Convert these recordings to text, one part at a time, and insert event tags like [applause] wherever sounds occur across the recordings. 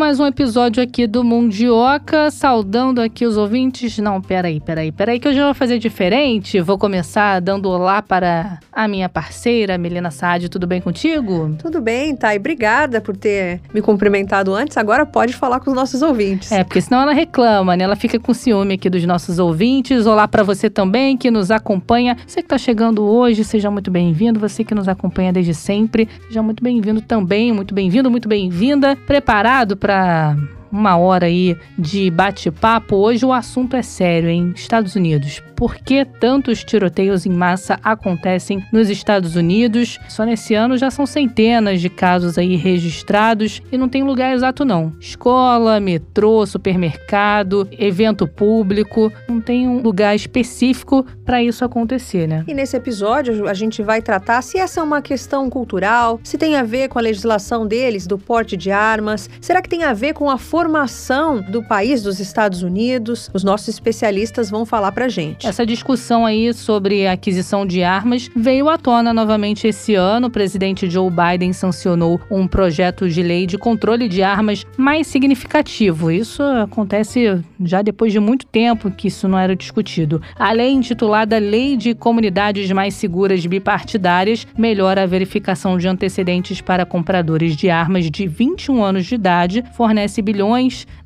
Mais um episódio aqui do Mundioca, saudando aqui os ouvintes. Não, peraí, peraí, peraí, que hoje eu vou fazer diferente. Vou começar dando olá para a minha parceira, Melina Saad. Tudo bem contigo? Tudo bem, Thay. Obrigada por ter me cumprimentado antes. Agora pode falar com os nossos ouvintes. É, porque senão ela reclama, né? Ela fica com ciúme aqui dos nossos ouvintes. Olá para você também que nos acompanha. Você que está chegando hoje, seja muito bem-vindo. Você que nos acompanha desde sempre, seja muito bem-vindo também. Muito bem-vindo, muito bem-vinda. Preparado? para para uma hora aí de bate-papo. Hoje o assunto é sério, em Estados Unidos por que tantos tiroteios em massa acontecem nos Estados Unidos. Só nesse ano já são centenas de casos aí registrados e não tem lugar exato não. Escola, metrô, supermercado, evento público, não tem um lugar específico para isso acontecer, né? E nesse episódio a gente vai tratar se essa é uma questão cultural, se tem a ver com a legislação deles do porte de armas, será que tem a ver com a formação do país dos Estados Unidos? Os nossos especialistas vão falar pra gente. Essa discussão aí sobre a aquisição de armas veio à tona novamente esse ano. O presidente Joe Biden sancionou um projeto de lei de controle de armas mais significativo. Isso acontece já depois de muito tempo que isso não era discutido. A lei intitulada Lei de Comunidades Mais Seguras Bipartidárias melhora a verificação de antecedentes para compradores de armas de 21 anos de idade, fornece bilhões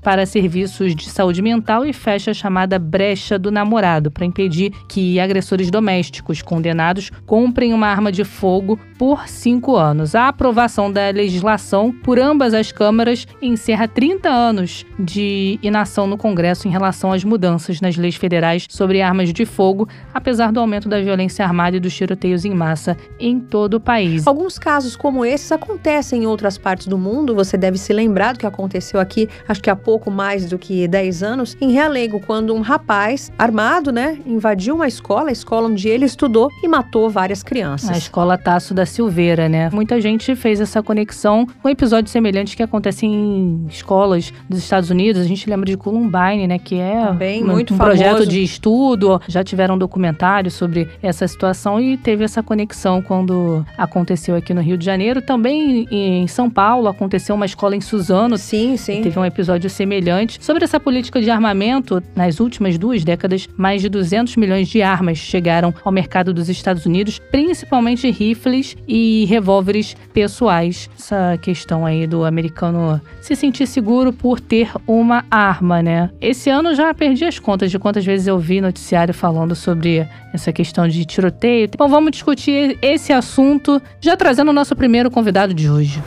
para serviços de saúde mental e fecha a chamada brecha do namorado para impedir que agressores domésticos condenados comprem uma arma de fogo por cinco anos. A aprovação da legislação por ambas as câmaras encerra 30 anos de inação no Congresso em relação às mudanças nas leis federais sobre armas de fogo, apesar do aumento da violência armada e dos tiroteios em massa em todo o país. Alguns casos como esses acontecem em outras partes do mundo. Você deve se lembrar do que aconteceu aqui, acho que há pouco mais do que 10 anos, em Realengo, quando um rapaz armado, né, invadiu uma escola, a escola onde ele estudou, e matou várias crianças. A escola Tasso da Silveira, né? Muita gente fez essa conexão com episódios semelhantes que acontecem em escolas dos Estados Unidos. A gente lembra de Columbine, né? Que é Também, um, muito um projeto de estudo. Já tiveram um documentário sobre essa situação e teve essa conexão quando aconteceu aqui no Rio de Janeiro. Também em São Paulo aconteceu uma escola em Suzano. Sim, sim. Teve um episódio semelhante. Sobre essa política de armamento, nas últimas duas décadas, mais de 200 200 milhões de armas chegaram ao mercado dos Estados Unidos, principalmente rifles e revólveres pessoais. Essa questão aí do americano se sentir seguro por ter uma arma, né? Esse ano já perdi as contas de quantas vezes eu vi noticiário falando sobre essa questão de tiroteio. Então vamos discutir esse assunto já trazendo o nosso primeiro convidado de hoje.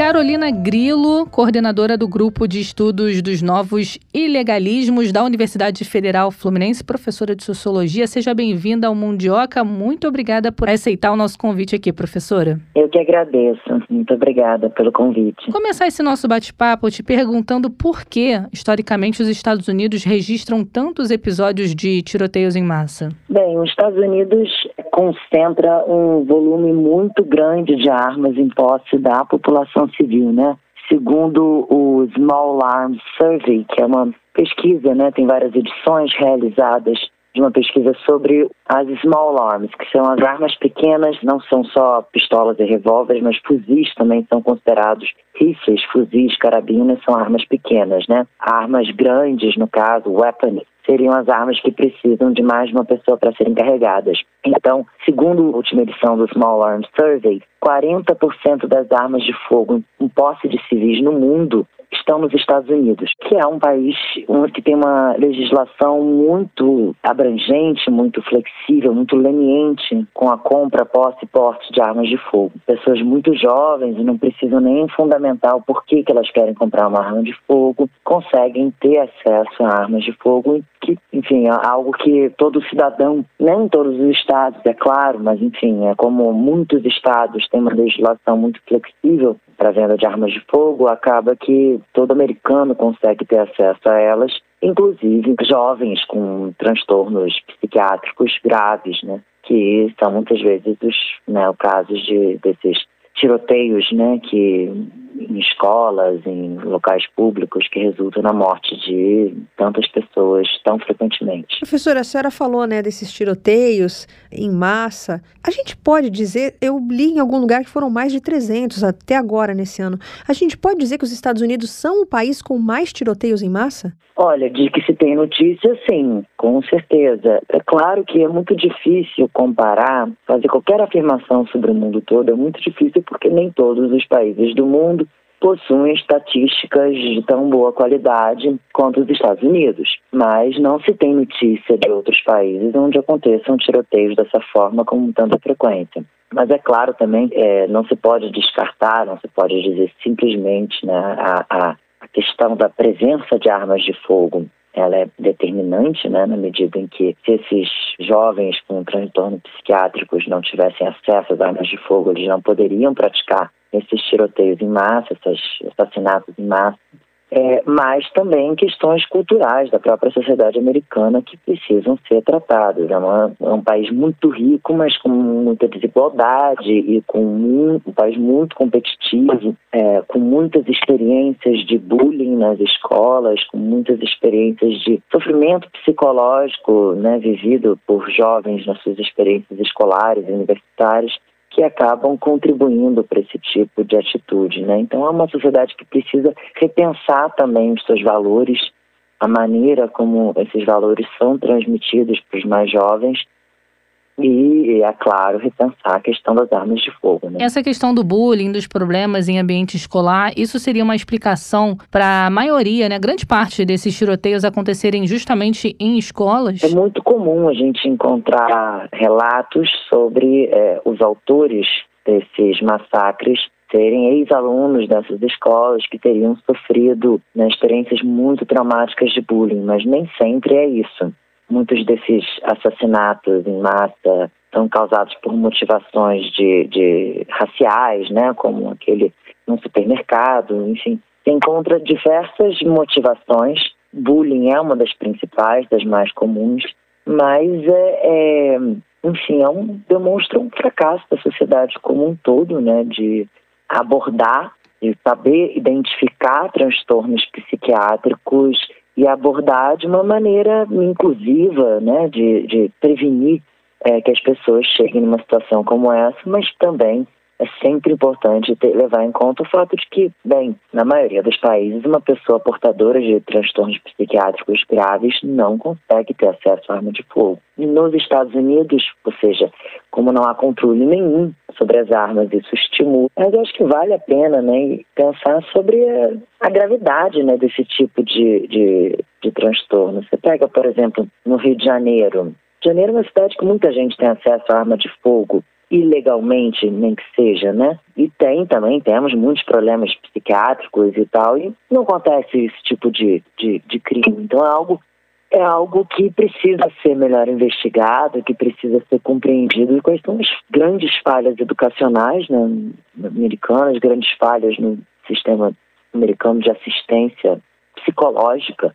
Carolina Grilo, coordenadora do Grupo de Estudos dos Novos Ilegalismos da Universidade Federal Fluminense, professora de Sociologia. Seja bem-vinda ao Mundioca. Muito obrigada por aceitar o nosso convite aqui, professora. Eu que agradeço. Muito obrigada pelo convite. Começar esse nosso bate-papo te perguntando por que, historicamente, os Estados Unidos registram tantos episódios de tiroteios em massa. Bem, os Estados Unidos concentra um volume muito grande de armas em posse da população civil, né? Segundo o Small Arms Survey, que é uma pesquisa, né, tem várias edições realizadas de uma pesquisa sobre as small arms, que são as armas pequenas, não são só pistolas e revólveres, mas fuzis também são considerados rifles, fuzis, carabinas são armas pequenas, né? Armas grandes, no caso, weapons, seriam as armas que precisam de mais de uma pessoa para serem carregadas. Então, segundo a última edição do Small Arms Survey, 40% das armas de fogo em posse de civis no mundo estão nos Estados Unidos, que é um país que tem uma legislação muito abrangente, muito flexível, muito leniente com a compra, posse e porte de armas de fogo. Pessoas muito jovens e não precisam nem fundamentar o porquê que elas querem comprar uma arma de fogo, conseguem ter acesso a armas de fogo, que, enfim, é algo que todo cidadão, nem em todos os estados, é claro, mas enfim, é como muitos estados têm uma legislação muito flexível para a venda de armas de fogo, acaba que todo americano consegue ter acesso a elas, inclusive jovens com transtornos psiquiátricos graves, né? Que são muitas vezes os né, casos de, desses tiroteios, né? Que em escolas, em locais públicos, que resultam na morte de tantas pessoas tão frequentemente. Professora, a senhora falou né, desses tiroteios em massa. A gente pode dizer, eu li em algum lugar que foram mais de 300 até agora nesse ano. A gente pode dizer que os Estados Unidos são o país com mais tiroteios em massa? Olha, de que se tem notícia, sim, com certeza. É claro que é muito difícil comparar, fazer qualquer afirmação sobre o mundo todo, é muito difícil porque nem todos os países do mundo possuem estatísticas de tão boa qualidade quanto os Estados Unidos. Mas não se tem notícia de outros países onde aconteçam tiroteios dessa forma com tanta frequência. Mas é claro também, é, não se pode descartar, não se pode dizer simplesmente né, a, a, a questão da presença de armas de fogo ela é determinante, né, na medida em que se esses jovens com transtornos psiquiátricos não tivessem acesso às armas de fogo, eles não poderiam praticar esses tiroteios em massa, esses assassinatos em massa é, mas também questões culturais da própria sociedade americana que precisam ser tratadas. É, uma, é, um país muito rico, mas com muita desigualdade e com um, um país muito competitivo, é, com muitas experiências de bullying nas escolas, com muitas experiências de sofrimento psicológico né, vivido por jovens nas suas experiências escolares e universitárias que acabam contribuindo para esse tipo de atitude. Né? Então, é uma sociedade que precisa repensar também os seus valores, a maneira como esses valores são transmitidos para os mais jovens e, é claro, repensar a questão das armas de fogo. Né? Essa questão do bullying, dos problemas em ambiente escolar, isso seria uma explicação para a maioria, né, grande parte desses tiroteios acontecerem justamente em escolas? É muito comum a gente encontrar relatos sobre é, os autores desses massacres serem ex-alunos dessas escolas que teriam sofrido né, experiências muito traumáticas de bullying, mas nem sempre é isso. Muitos desses assassinatos em massa são causados por motivações de, de raciais, né, como aquele no supermercado, enfim. Se encontra diversas motivações. Bullying é uma das principais, das mais comuns, mas é, é enfim, é um, demonstra um fracasso da sociedade como um todo, né, de abordar, de saber identificar transtornos psiquiátricos e abordar de uma maneira inclusiva, né, de, de prevenir é, que as pessoas cheguem numa situação como essa, mas também é sempre importante ter, levar em conta o fato de que, bem, na maioria dos países, uma pessoa portadora de transtornos psiquiátricos graves não consegue ter acesso à arma de fogo. E nos Estados Unidos, ou seja, como não há controle nenhum sobre as armas, isso estimula. Mas eu acho que vale a pena né, pensar sobre a, gravidade né, desse tipo de, de, de transtorno. Você pega, por exemplo, no Rio de Janeiro. Janeiro é uma cidade que muita gente tem acesso à arma de fogo ilegalmente, nem que seja, né? E tem também, temos muitos problemas psiquiátricos e tal, e não acontece esse tipo de, de, de crime. Então é algo, é algo que precisa ser melhor investigado, que precisa ser compreendido. E quais são as grandes falhas educacionais né, americanas, grandes falhas no sistema americano de assistência psicológica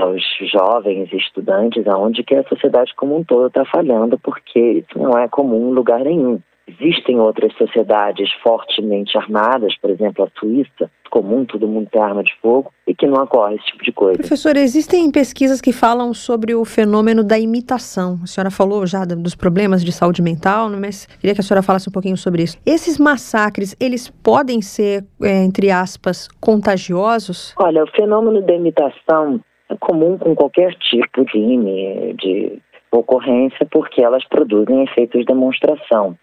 aos jovens e estudantes, aonde que a sociedade como um todo está falhando, porque isso não é comum em lugar nenhum. Existem outras sociedades fortemente armadas, por exemplo, a Suíça, comum, todo mundo tem arma de fogo, e que não ocorre esse tipo de coisa. Professor, existem pesquisas que falam sobre o fenômeno da imitação. A senhora falou já dos problemas de saúde mental, né, mas queria que a senhora falasse um pouquinho sobre isso. Esses massacres, eles podem ser, é, entre aspas, contagiosos? Olha, o fenômeno da imitação é comum com qualquer tipo de, de ocorrência, porque elas produzem efeitos de demonstração.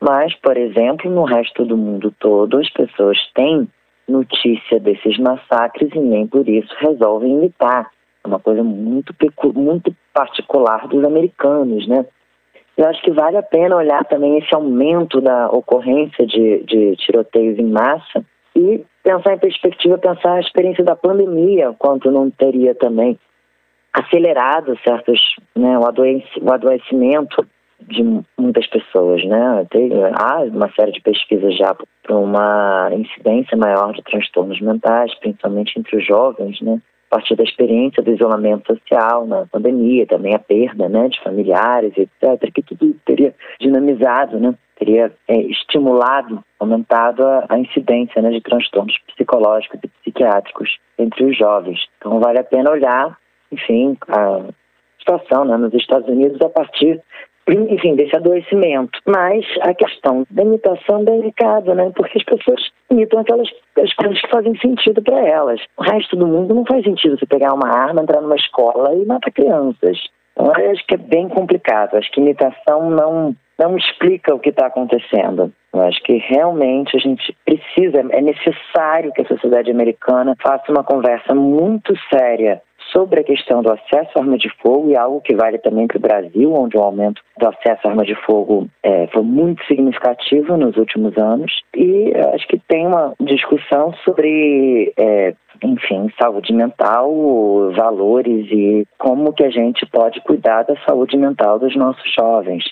Mas, por exemplo, no resto do mundo todo, as pessoas têm notícia desses massacres e nem por isso resolvem imitar. É uma coisa muito, muito particular dos americanos, né? Eu acho que vale a pena olhar também esse aumento da ocorrência de, de tiroteios em massa e pensar em perspectiva, pensar a experiência da pandemia, quanto não teria também acelerado certos, né, o, adoec o adoecimento de muitas pessoas, né? Tem, há uma série de pesquisas já para uma incidência maior de transtornos mentais, principalmente entre os jovens, né? A partir da experiência do isolamento social na pandemia, também a perda né, de familiares, etc., que tudo teria dinamizado, né, teria é, estimulado, aumentado a, a incidência né, de transtornos psicológicos e psiquiátricos entre os jovens. Então vale a pena olhar, enfim, a situação né, nos Estados Unidos a partir enfim, desse adoecimento. Mas a questão da imitação é delicada, né? Porque as pessoas imitam aquelas as coisas que fazem sentido para elas. O resto do mundo não faz sentido você pegar uma arma, entrar numa escola e matar crianças. Então, eu acho que é bem complicado. Acho que imitação não, não explica o que está acontecendo. Eu acho que realmente a gente precisa, é necessário que a sociedade americana faça uma conversa muito séria sobre a questão do acesso à arma de fogo e algo que vale também para o Brasil, onde o aumento do acesso à arma de fogo é, foi muito significativo nos últimos anos. E acho que tem uma discussão sobre é, enfim, saúde mental, valores e como que a gente pode cuidar da saúde mental dos nossos jovens.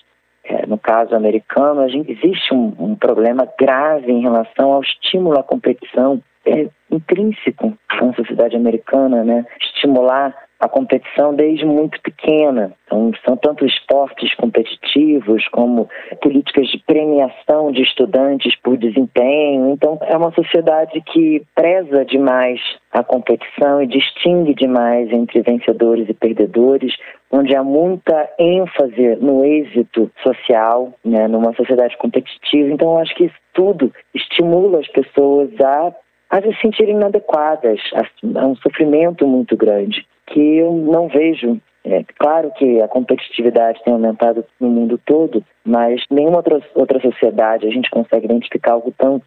É, no caso americano, a gente, existe um, um problema grave em relação ao estímulo à competição é intrínseco na sociedade americana, né? Estimular a competição desde muito pequena. Então, são tanto esportes competitivos como políticas de premiação de estudantes por desempenho. Então, é uma sociedade que preza demais a competição e distingue demais entre vencedores e perdedores, onde há muita ênfase no êxito social, né, numa sociedade competitiva. Então, eu acho que isso tudo estimula as pessoas a a se sentirem inadequadas, a, a um sofrimento muito grande, que eu não vejo. É claro que a competitividade tem aumentado no mundo todo, mas nenhuma outra, outra sociedade a gente consegue identificar algo tão,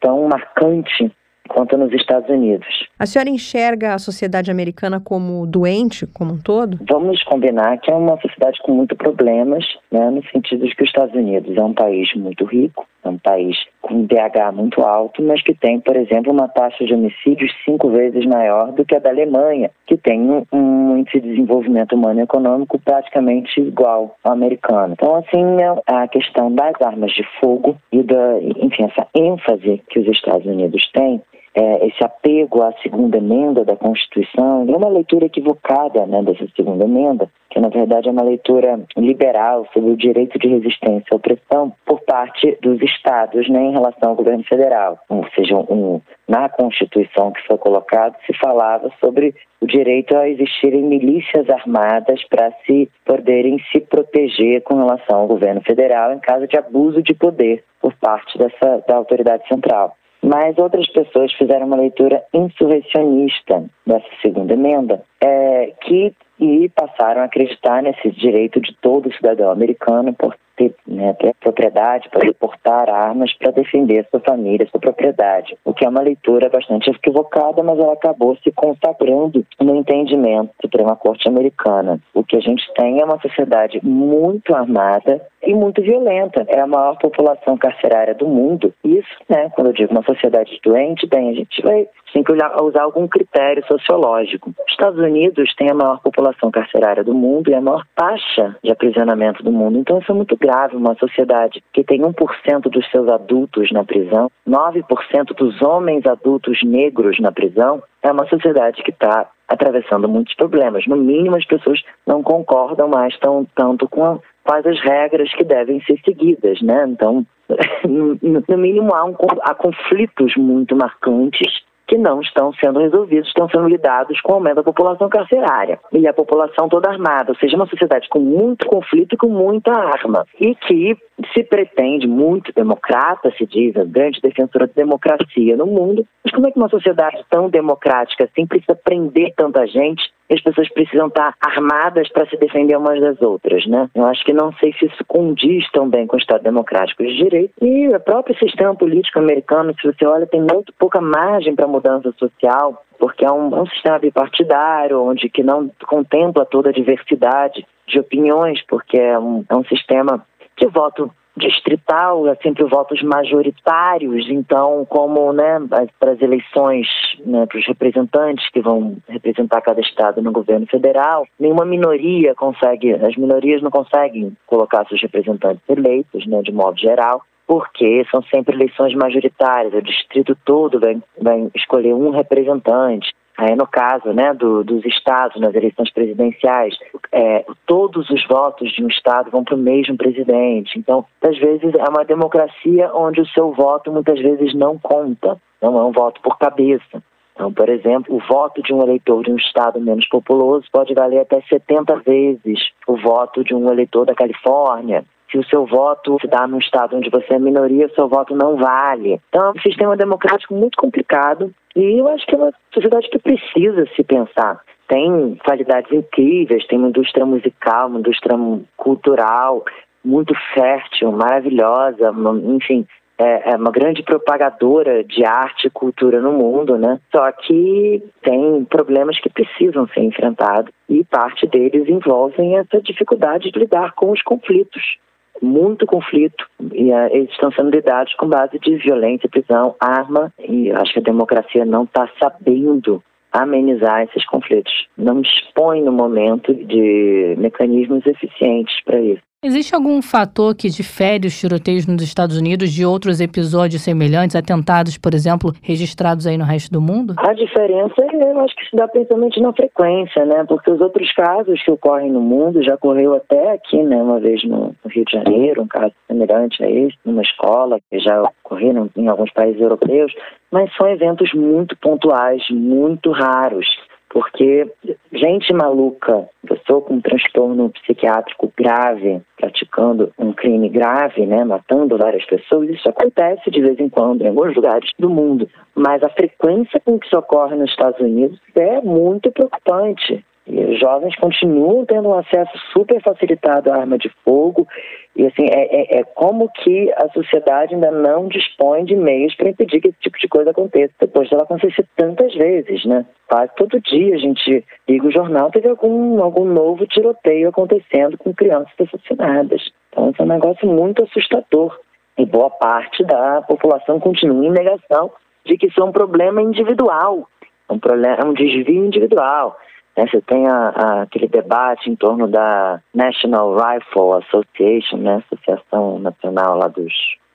tão marcante quanto nos Estados Unidos. A senhora enxerga a sociedade americana como doente, como um todo? Vamos combinar que é uma sociedade com muitos problemas, né, no sentido de que os Estados Unidos é um país muito rico, é um país com um DH muito alto, mas que tem, por exemplo, uma taxa de homicídios cinco vezes maior do que a da Alemanha, que tem um, um índice de desenvolvimento humano e econômico praticamente igual ao americano. Então, assim, é a questão das armas de fogo e da, enfim, essa ênfase que os Estados Unidos têm é, esse apego à segunda emenda da Constituição, é uma leitura equivocada né, dessa segunda emenda, que na verdade é uma leitura liberal sobre o direito de resistência à opressão por parte dos estados né, em relação ao governo federal. Ou seja, um, na Constituição que foi colocado se falava sobre o direito a existirem milícias armadas para se poderem se proteger com relação ao governo federal em caso de abuso de poder por parte dessa da autoridade central. Mas outras pessoas fizeram uma leitura insurrecionista dessa segunda emenda, é, que e passaram a acreditar nesse direito de todo cidadão americano por ter, né, ter propriedade, para portar armas para defender sua família, sua propriedade. O que é uma leitura bastante equivocada, mas ela acabou se consagrando no entendimento da Suprema Corte Americana. O que a gente tem é uma sociedade muito armada e muito violenta. É a maior população carcerária do mundo. Isso, né, quando eu digo uma sociedade doente, bem, a gente vai tem que usar algum critério sociológico. Os Estados Unidos têm a maior população carcerária do mundo e a maior taxa de aprisionamento do mundo. Então isso é muito grave. Uma sociedade que tem 1% dos seus adultos na prisão, 9% dos homens adultos negros na prisão, é uma sociedade que está atravessando muitos problemas. No mínimo, as pessoas não concordam mais tão, tanto com quais as regras que devem ser seguidas, né? Então, [laughs] no, no mínimo, há, um, há conflitos muito marcantes que não estão sendo resolvidos, estão sendo lidados com o aumento da população carcerária. E a população toda armada, ou seja, uma sociedade com muito conflito e com muita arma. E que se pretende muito democrata, se diz, a grande defensora da democracia no mundo, mas como é que uma sociedade tão democrática assim precisa prender tanta gente as pessoas precisam estar armadas para se defender umas das outras, né? Eu acho que não sei se isso condiz tão bem com o Estado Democrático de Direito e o próprio sistema político americano, se você olha, tem muito pouca margem para mudança social, porque é um, é um sistema bipartidário, onde que não contempla toda a diversidade de opiniões, porque é um, é um sistema de voto distrital, é sempre votos majoritários, então, como né, para as eleições, né, para os representantes que vão representar cada estado no governo federal, nenhuma minoria consegue, as minorias não conseguem colocar seus representantes eleitos, né, de modo geral, porque são sempre eleições majoritárias, o distrito todo vai, vai escolher um representante. Aí, no caso né, do, dos estados, nas eleições presidenciais, é, todos os votos de um estado vão para o mesmo presidente. Então, às vezes, é uma democracia onde o seu voto muitas vezes não conta, não é um voto por cabeça. Então, por exemplo, o voto de um eleitor de um estado menos populoso pode valer até 70 vezes o voto de um eleitor da Califórnia. Se o seu voto se dá num estado onde você é minoria, o seu voto não vale. Então, é um sistema democrático muito complicado e eu acho que é uma sociedade que precisa se pensar. Tem qualidades incríveis, tem uma indústria musical, uma indústria cultural muito fértil, maravilhosa, enfim, é, é uma grande propagadora de arte e cultura no mundo, né? Só que tem problemas que precisam ser enfrentados e parte deles envolvem essa dificuldade de lidar com os conflitos. Muito conflito e eles estão sendo lidados com base de violência, prisão, arma e acho que a democracia não está sabendo amenizar esses conflitos. Não dispõe no momento de mecanismos eficientes para isso. Existe algum fator que difere os tiroteios nos Estados Unidos de outros episódios semelhantes, atentados, por exemplo, registrados aí no resto do mundo? A diferença, eu acho que se dá principalmente na frequência, né? Porque os outros casos que ocorrem no mundo, já ocorreu até aqui, né? Uma vez no Rio de Janeiro, um caso semelhante a esse, numa escola, que já ocorreram em alguns países europeus, mas são eventos muito pontuais, muito raros porque gente maluca, pessoa com transtorno psiquiátrico grave, praticando um crime grave, né, matando várias pessoas, isso acontece de vez em quando em alguns lugares do mundo. Mas a frequência com que isso ocorre nos Estados Unidos é muito preocupante. E os jovens continuam tendo um acesso super facilitado à arma de fogo. E assim, é, é, é como que a sociedade ainda não dispõe de meios para impedir que esse tipo de coisa aconteça. Depois dela acontecer tantas vezes, né? Quase todo dia a gente liga o jornal, teve algum, algum novo tiroteio acontecendo com crianças assassinadas. Então, isso é um negócio muito assustador. E boa parte da população continua em negação de que isso é um problema individual, um, problema, é um desvio individual. Né? Você tem a, a, aquele debate em torno da National Rifle Association, né? Associação Nacional lá dos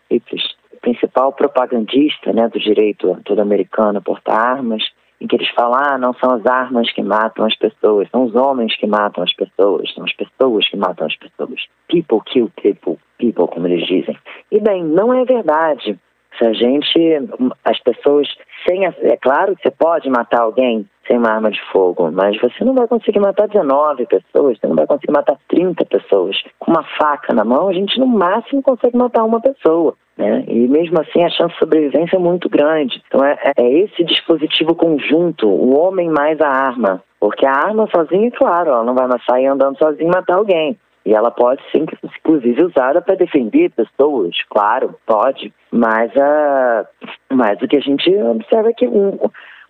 rifles, principal propagandista né, do direito todo americano a portar armas, em que eles falam, ah, não são as armas que matam as pessoas, são os homens que matam as pessoas, são as pessoas que matam as pessoas. People kill people, people, como eles dizem. E bem, não é verdade. Se a gente, as pessoas, sem, é claro que você pode matar alguém sem uma arma de fogo, mas você não vai conseguir matar 19 pessoas, você não vai conseguir matar 30 pessoas. Com uma faca na mão, a gente no máximo consegue matar uma pessoa. Né? E mesmo assim a chance de sobrevivência é muito grande. Então é, é esse dispositivo conjunto, o homem mais a arma. Porque a arma sozinha, claro, ela não vai sair andando sozinha e matar alguém. E ela pode ser, inclusive, usada para defender pessoas, claro, pode. Mas, uh, mas o que a gente observa é que um,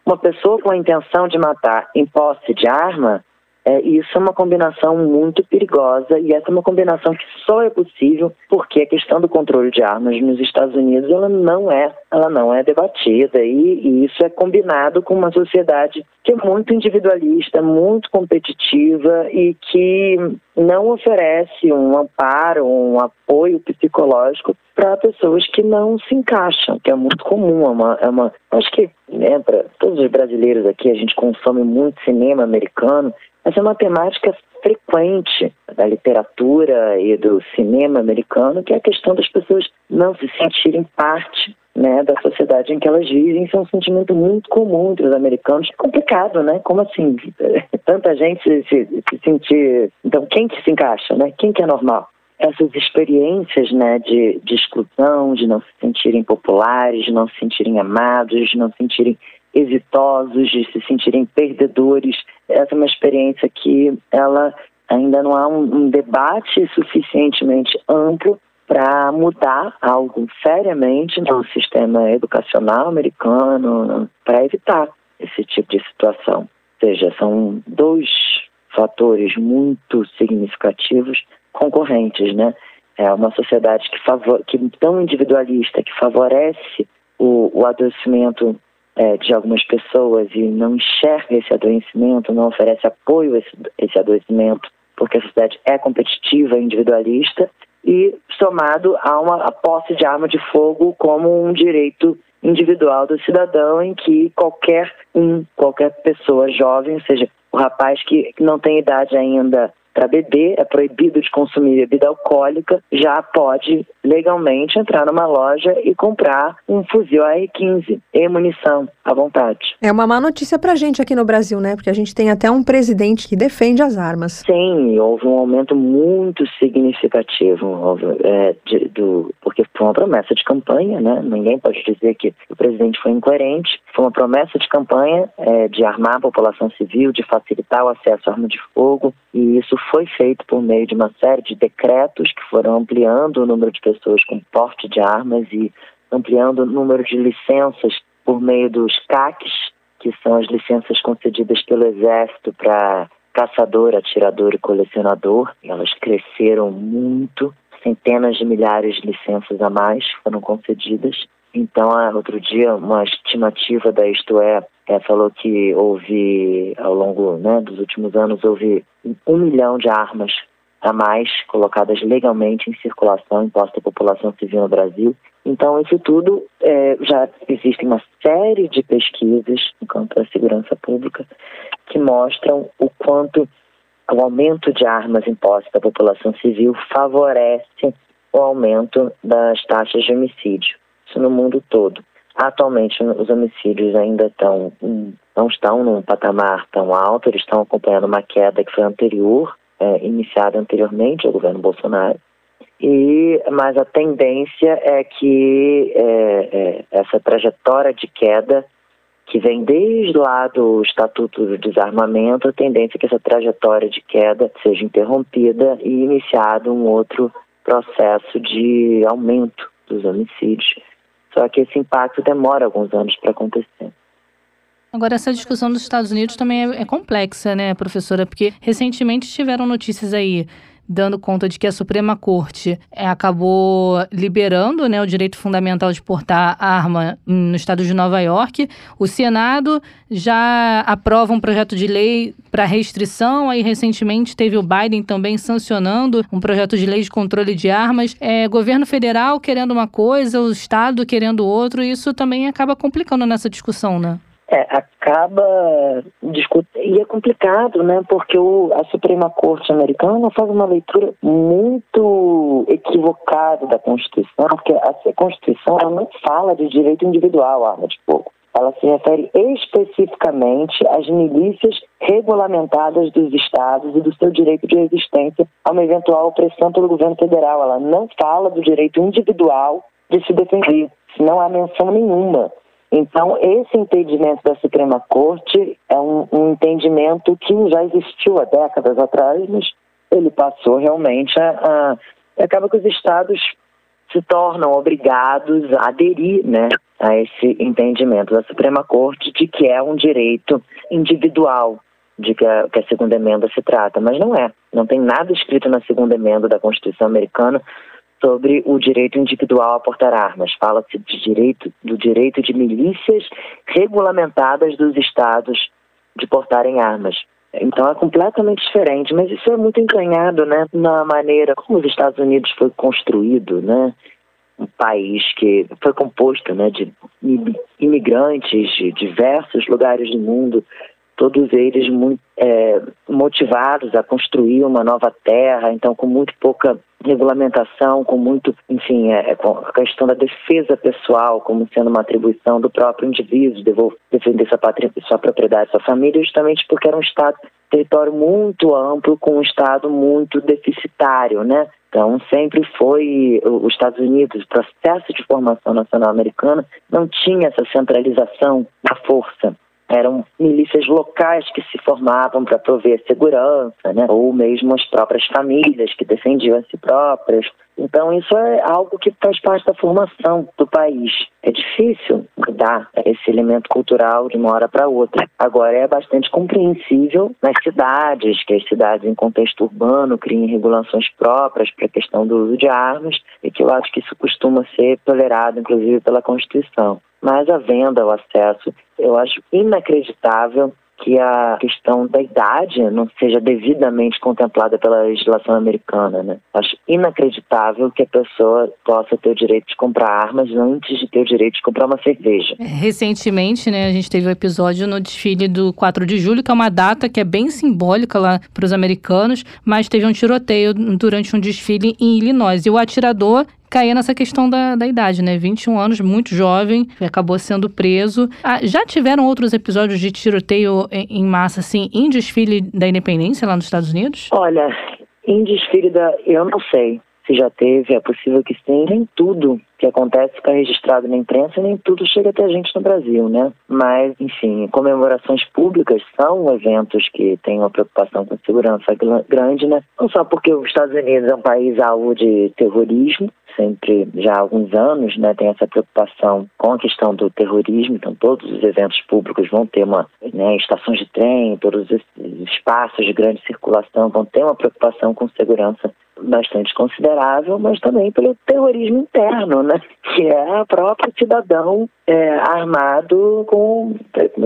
uma pessoa com a intenção de matar em posse de arma, é, isso é uma combinação muito perigosa e essa é uma combinação que só é possível porque a questão do controle de armas nos Estados Unidos ela não é, ela não é debatida e, e isso é combinado com uma sociedade que é muito individualista, muito competitiva e que não oferece um amparo, um apoio psicológico para pessoas que não se encaixam, que é muito comum. É uma, é uma acho que né, para todos os brasileiros aqui, a gente consome muito cinema americano essa é uma temática frequente da literatura e do cinema americano, que é a questão das pessoas não se sentirem parte né, da sociedade em que elas vivem. Isso é um sentimento muito comum entre os americanos. É complicado, né? Como assim? [laughs] Tanta gente se, se, se sentir... Então, quem que se encaixa, né? Quem que é normal? Essas experiências né, de, de exclusão, de não se sentirem populares, de não se sentirem amados, de não se sentirem exitosos, de se sentirem perdedores. Essa é uma experiência que ela ainda não há um, um debate suficientemente amplo para mudar algo seriamente no sistema educacional americano para evitar esse tipo de situação. Ou seja, são dois fatores muito significativos concorrentes, né? É uma sociedade que, favor, que tão individualista, que favorece o, o adoecimento é, de algumas pessoas e não enxerga esse adoecimento, não oferece apoio a esse, esse adoecimento, porque a sociedade é competitiva, individualista, e somado a uma a posse de arma de fogo como um direito individual do cidadão em que qualquer um, qualquer pessoa jovem, seja, o rapaz que não tem idade ainda para beber, é proibido de consumir bebida alcoólica, já pode legalmente entrar numa loja e comprar um fuzil AR-15 e munição à vontade. É uma má notícia para a gente aqui no Brasil, né? Porque a gente tem até um presidente que defende as armas. Sim, houve um aumento muito significativo, houve, é, de, do, porque foi uma promessa de campanha, né? Ninguém pode dizer que o presidente foi incoerente. Foi uma promessa de campanha é, de armar a população civil, de facilitar o acesso à arma de fogo, e isso foi feito por meio de uma série de decretos que foram ampliando o número de pessoas com porte de armas e ampliando o número de licenças por meio dos CACs, que são as licenças concedidas pelo Exército para caçador, atirador e colecionador. Elas cresceram muito, centenas de milhares de licenças a mais foram concedidas. Então, outro dia, uma estimativa da Isto É, é falou que houve, ao longo né, dos últimos anos, houve um milhão de armas a mais colocadas legalmente em circulação imposta à população civil no Brasil. Então, isso tudo é, já existe uma série de pesquisas no campo da segurança pública que mostram o quanto o aumento de armas impostas à população civil favorece o aumento das taxas de homicídio. Isso no mundo todo. Atualmente, os homicídios ainda estão, não estão num patamar tão alto, eles estão acompanhando uma queda que foi anterior, é, iniciada anteriormente ao governo Bolsonaro. E, mas a tendência é que é, é, essa trajetória de queda, que vem desde lá do Estatuto do Desarmamento, a tendência é que essa trajetória de queda seja interrompida e iniciado um outro processo de aumento dos homicídios só que esse impacto demora alguns anos para acontecer. Agora, essa discussão dos Estados Unidos também é, é complexa, né, professora? Porque recentemente tiveram notícias aí dando conta de que a Suprema Corte é, acabou liberando né, o direito fundamental de portar arma no estado de Nova York. O Senado já aprova um projeto de lei para restrição. Aí, recentemente, teve o Biden também sancionando um projeto de lei de controle de armas. É, governo federal querendo uma coisa, o Estado querendo outro. E isso também acaba complicando nessa discussão, né? É, acaba e é complicado, né? Porque o, a Suprema Corte americana faz uma leitura muito equivocada da Constituição, porque a, a Constituição ela não fala de direito individual à arma de fogo. Ela se refere especificamente às milícias regulamentadas dos estados e do seu direito de resistência a uma eventual opressão pelo governo federal. Ela não fala do direito individual de se defender. Não há menção nenhuma então, esse entendimento da Suprema Corte é um, um, entendimento que já existiu há décadas atrás, mas ele passou realmente a, a. Acaba que os estados se tornam obrigados a aderir né, a esse entendimento da Suprema Corte de que é um direito individual de que a, que a segunda emenda se trata, mas não é. Não tem nada escrito na segunda emenda da Constituição americana sobre o direito individual a portar armas. Fala-se de direito, do direito de milícias regulamentadas dos estados de portarem armas. Então é completamente diferente, mas isso é muito entranhado, né, na maneira como os Estados Unidos foi construído, né, um país que foi composto, né, de imigrantes de diversos lugares do mundo, todos eles muito é, motivados a construir uma nova terra, então com muito pouca regulamentação, com muito, enfim, é, é, com a questão da defesa pessoal como sendo uma atribuição do próprio indivíduo, de defender sua, pátria, sua propriedade, sua família, justamente porque era um Estado, território muito amplo, com um Estado muito deficitário, né? Então, sempre foi os Estados Unidos, o processo de formação nacional americana não tinha essa centralização da força eram milícias locais que se formavam para prover segurança, né? ou mesmo as próprias famílias que defendiam a si próprias. Então, isso é algo que faz parte da formação do país. É difícil mudar esse elemento cultural de uma hora para outra. Agora, é bastante compreensível nas cidades, que as cidades em contexto urbano criem regulações próprias para a questão do uso de armas, e que eu acho que isso costuma ser tolerado, inclusive, pela Constituição. Mas a venda, o acesso, eu acho inacreditável que a questão da idade não seja devidamente contemplada pela legislação americana. Né? Acho inacreditável que a pessoa possa ter o direito de comprar armas antes de ter o direito de comprar uma cerveja. É, recentemente, né, a gente teve um episódio no desfile do 4 de julho, que é uma data que é bem simbólica lá para os americanos, mas teve um tiroteio durante um desfile em Illinois. E o atirador caía nessa questão da, da idade, né? 21 anos, muito jovem, acabou sendo preso. Ah, já tiveram outros episódios de tiroteio em, em, massa, assim, em desfile da independência lá nos Estados Unidos? Olha, em desfile da. Eu não sei se já teve, é possível que sim. Nem tudo que acontece fica registrado na imprensa, nem tudo chega até a gente no Brasil, né? Mas, enfim, comemorações públicas são eventos que têm uma preocupação com segurança grande, né? Não só porque os Estados Unidos é um país alvo de terrorismo, sempre já há alguns anos, né, tem essa preocupação com a questão do terrorismo, então todos os eventos públicos vão ter uma, né, estações de trem, todos os espaços de grande circulação vão ter uma preocupação com segurança bastante considerável, mas também pelo terrorismo interno, né, que é o próprio cidadão é, armado com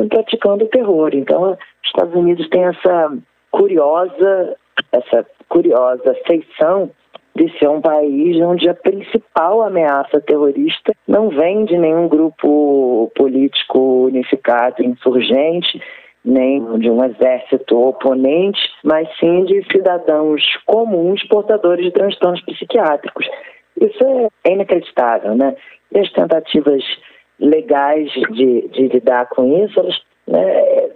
praticando terror. Então, os Estados Unidos têm essa curiosa essa curiosa feição de ser um país onde a principal ameaça terrorista não vem de nenhum grupo político unificado insurgente, nem de um exército oponente, mas sim de cidadãos comuns portadores de transtornos psiquiátricos. Isso é inacreditável, né? E as tentativas legais de, de lidar com isso, elas, né,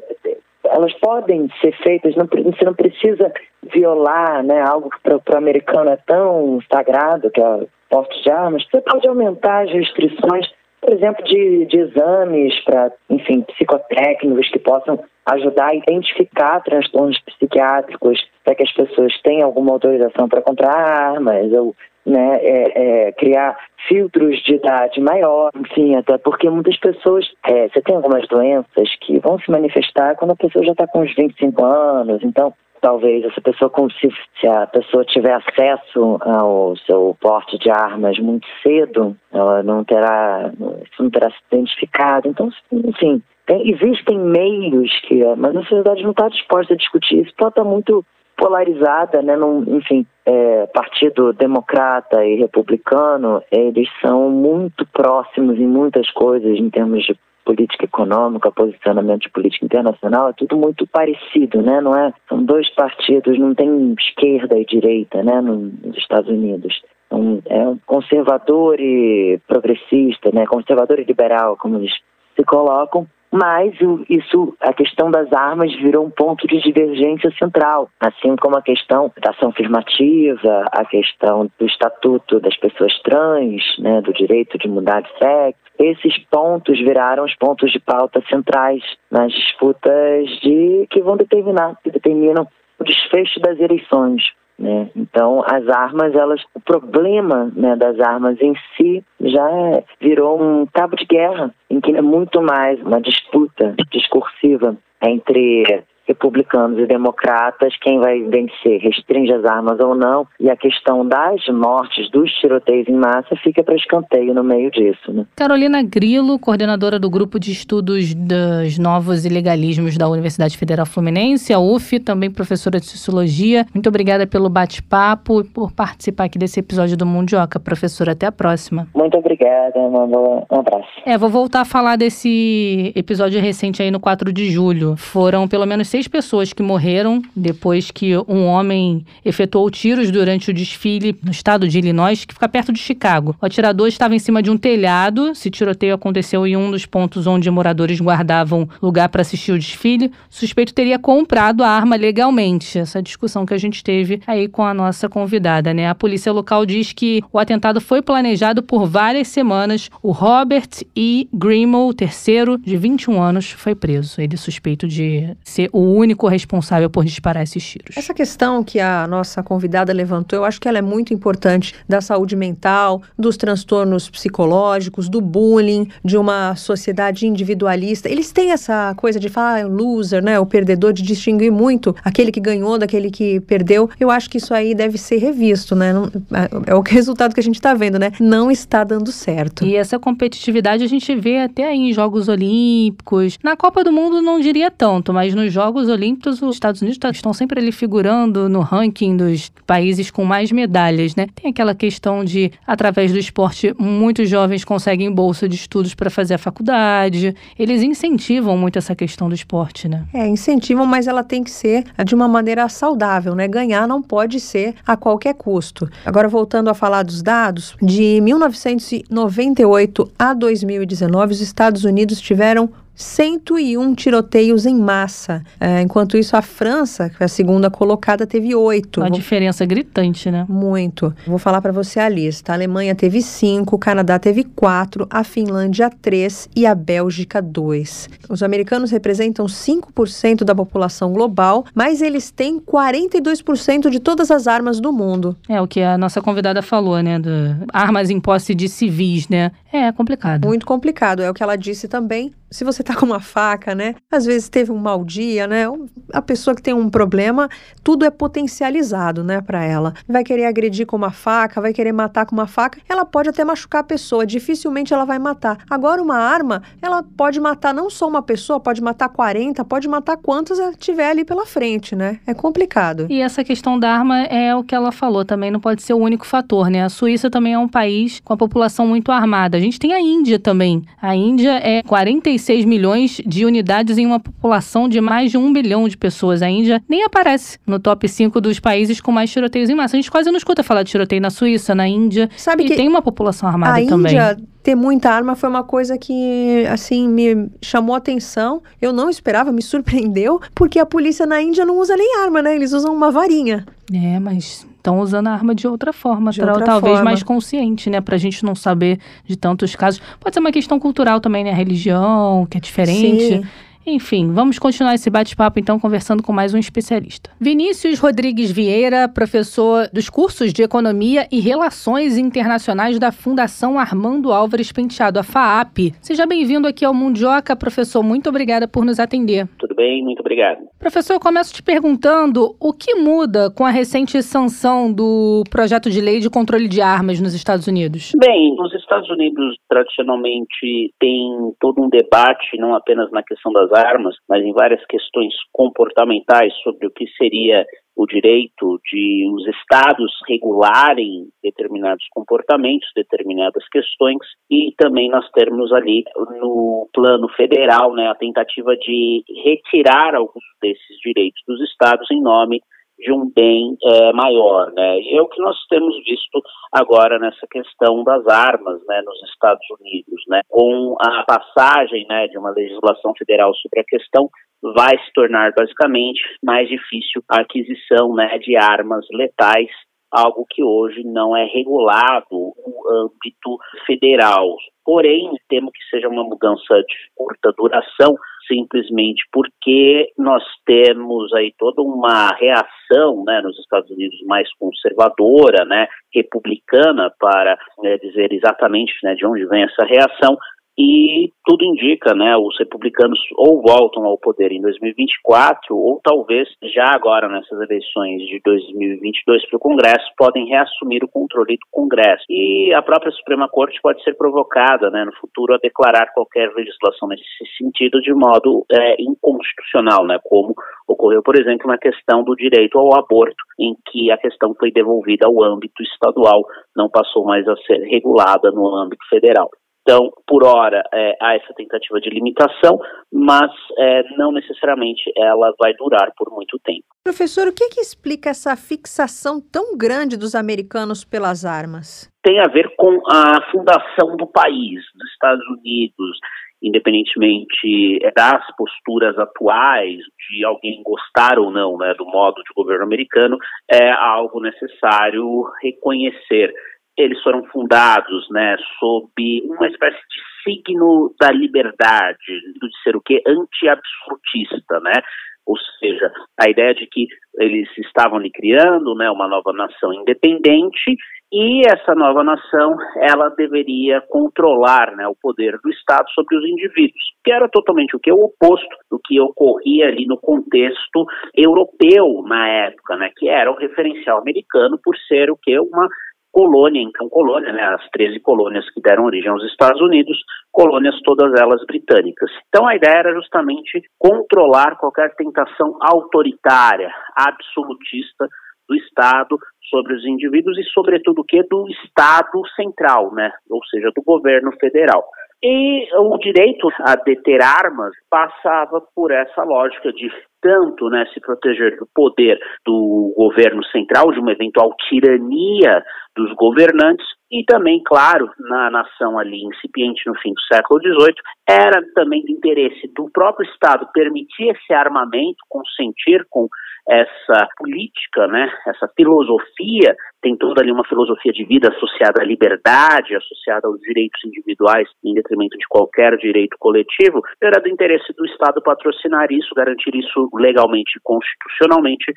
elas podem ser feitas, não, você não precisa violar né, algo que para o americano é tão sagrado, que é o porte de armas, você pode aumentar as restrições, por exemplo, de, de exames para, enfim, psicotécnicos que possam ajudar a identificar transtornos psiquiátricos para que as pessoas tenham alguma autorização para comprar armas ou né, é, é, criar filtros de idade maior, enfim, até porque muitas pessoas, é, você tem algumas doenças que vão se manifestar quando a pessoa já está com uns 25 anos, então talvez essa pessoa, se, a pessoa tiver acesso ao seu porte de armas muito cedo, ela não terá, isso não terá se identificado. Então, enfim, tem, existem meios que, mas a sociedade não está disposta a discutir isso, está muito polarizada, né? Num, enfim, é, Partido Democrata e Republicano, eles são muito próximos em muitas coisas em termos de política econômica, posicionamento de política internacional, é tudo muito parecido, né? Não é? São dois partidos, não tem esquerda e direita, né? Nos Estados Unidos. Um, é um conservador e progressista, né? Conservador e liberal, como eles se colocam, mas isso, a questão das armas virou um ponto de divergência central, assim como a questão da ação afirmativa, a questão do estatuto das pessoas trans, né, do direito de mudar de sexo. Esses pontos viraram os pontos de pauta centrais nas disputas de que vão determinar, que determinam o desfecho das eleições. Né? Então, as armas, elas, o problema né, das armas em si já é, virou um cabo de guerra, em que é muito mais uma disputa discursiva entre republicanos e democratas, quem vai vencer restringe as armas ou não, e a questão das mortes, dos tiroteios em massa, fica para escanteio no meio disso. Né? Carolina Grilo, coordenadora do Grupo de Estudos dos Novos Ilegalismos da Universidade Federal Fluminense, a UF, também professora de Sociologia. Muito obrigada pelo bate-papo e por participar aqui desse episódio do Mundioca. Professora, até a próxima. Muito obrigada, um abraço. É, vou voltar a falar desse episódio recente aí no 4 de julho. Foram pelo menos seis pessoas que morreram depois que um homem efetuou tiros durante o desfile no estado de Illinois, que fica perto de Chicago. O atirador estava em cima de um telhado. Esse tiroteio aconteceu em um dos pontos onde moradores guardavam lugar para assistir o desfile. O suspeito teria comprado a arma legalmente. Essa discussão que a gente teve aí com a nossa convidada, né? A polícia local diz que o atentado foi planejado por várias semanas. O Robert E. Grimo, terceiro, de 21 anos, foi preso. Ele é suspeito de ser o único responsável por disparar esses tiros. Essa questão que a nossa convidada levantou, eu acho que ela é muito importante da saúde mental, dos transtornos psicológicos, do bullying, de uma sociedade individualista. Eles têm essa coisa de falar ah, loser, né, o perdedor, de distinguir muito aquele que ganhou daquele que perdeu. Eu acho que isso aí deve ser revisto, né? Não, é, é o resultado que a gente está vendo, né? Não está dando certo. E essa competitividade a gente vê até aí em Jogos Olímpicos. Na Copa do Mundo não diria tanto, mas nos Jogos Olímpicos os Estados Unidos tá, estão sempre ali figurando no ranking dos países com mais medalhas, né? Tem aquela questão de, através do esporte, muitos jovens conseguem bolsa de estudos para fazer a faculdade. Eles incentivam muito essa questão do esporte, né? É, incentivam, mas ela tem que ser de uma maneira saudável, né? Ganhar não pode ser a qualquer custo. Agora, voltando a falar dos dados, de 1998 a 2019, os Estados Unidos tiveram 101 tiroteios em massa. É, enquanto isso, a França, que foi a segunda colocada, teve oito. Uma Vou... diferença gritante, né? Muito. Vou falar para você a lista. A Alemanha teve cinco, o Canadá teve quatro, a Finlândia três e a Bélgica dois. Os americanos representam 5% da população global, mas eles têm 42% de todas as armas do mundo. É o que a nossa convidada falou, né? De armas em posse de civis, né? É complicado. Muito complicado. É o que ela disse também se você tá [laughs] com uma faca, né? Às vezes teve um mau dia, né? A pessoa que tem um problema, tudo é potencializado, né, para ela. Vai querer agredir com uma faca, vai querer matar com uma faca, ela pode até machucar a pessoa, dificilmente ela vai matar. Agora uma arma, ela pode matar não só uma pessoa, pode matar 40, pode matar quantas tiver ali pela frente, né? É complicado. E essa questão da arma é o que ela falou, também não pode ser o único fator, né? A Suíça também é um país com a população muito armada. A gente tem a Índia também. A Índia é 45 26 milhões de unidades em uma população de mais de um bilhão de pessoas. A Índia nem aparece no top 5 dos países com mais tiroteios em massa. A gente quase não escuta falar de tiroteio na Suíça, na Índia. Sabe e que tem uma população armada a também. Índia ter muita arma foi uma coisa que, assim, me chamou atenção. Eu não esperava, me surpreendeu, porque a polícia na Índia não usa nem arma, né? Eles usam uma varinha. É, mas estão usando a arma de outra forma, de outra talvez forma. mais consciente, né? Pra gente não saber de tantos casos. Pode ser uma questão cultural também, né? A religião, que é diferente. Sim. Enfim, vamos continuar esse bate-papo então conversando com mais um especialista. Vinícius Rodrigues Vieira, professor dos cursos de Economia e Relações Internacionais da Fundação Armando Álvares Penteado, a FAAP. Seja bem-vindo aqui ao Mundioca, professor. Muito obrigada por nos atender. Tudo bem, muito obrigado. Professor, eu começo te perguntando o que muda com a recente sanção do projeto de lei de controle de armas nos Estados Unidos? Bem, nos Estados Unidos tradicionalmente tem todo um debate, não apenas na questão das armas, mas em várias questões comportamentais sobre o que seria o direito de os estados regularem determinados comportamentos, determinadas questões, e também nós termos ali no plano federal né, a tentativa de retirar alguns desses direitos dos estados em nome de um bem é, maior, né? E é o que nós temos visto agora nessa questão das armas, né, nos Estados Unidos, né? Com a passagem, né, de uma legislação federal sobre a questão, vai se tornar basicamente mais difícil a aquisição, né, de armas letais algo que hoje não é regulado no âmbito federal. Porém, temo que seja uma mudança de curta duração, simplesmente porque nós temos aí toda uma reação né, nos Estados Unidos mais conservadora, né, republicana, para né, dizer exatamente né, de onde vem essa reação, e tudo indica, né, os republicanos ou voltam ao poder em 2024 ou talvez já agora nessas eleições de 2022 para o Congresso podem reassumir o controle do Congresso e a própria Suprema Corte pode ser provocada, né, no futuro a declarar qualquer legislação nesse sentido de modo é, inconstitucional, né, como ocorreu, por exemplo, na questão do direito ao aborto, em que a questão foi devolvida ao âmbito estadual, não passou mais a ser regulada no âmbito federal. Então, por hora, é, há essa tentativa de limitação, mas é, não necessariamente ela vai durar por muito tempo. Professor, o que, que explica essa fixação tão grande dos americanos pelas armas? Tem a ver com a fundação do país, dos Estados Unidos, independentemente é, das posturas atuais, de alguém gostar ou não né, do modo de governo americano, é algo necessário reconhecer eles foram fundados, né, sob uma espécie de signo da liberdade, de ser o que anti-absolutista, né? ou seja, a ideia de que eles estavam ali criando né, uma nova nação independente e essa nova nação ela deveria controlar né, o poder do Estado sobre os indivíduos, que era totalmente o que o oposto do que ocorria ali no contexto europeu na época, né, que era o referencial americano por ser o que uma colônia, então colônia, né, as 13 colônias que deram origem aos Estados Unidos, colônias todas elas britânicas. Então a ideia era justamente controlar qualquer tentação autoritária, absolutista do Estado sobre os indivíduos e, sobretudo, que do Estado central, né? ou seja, do governo federal. E o direito a deter armas passava por essa lógica de tanto né, se proteger do poder do governo central, de uma eventual tirania dos governantes, e também, claro, na nação ali incipiente no fim do século XVIII, era também de interesse do próprio Estado permitir esse armamento, consentir com essa política, né, essa filosofia, tem toda ali uma filosofia de vida associada à liberdade, associada aos direitos individuais, em detrimento de qualquer direito coletivo, era do interesse do Estado patrocinar isso, garantir isso legalmente e constitucionalmente,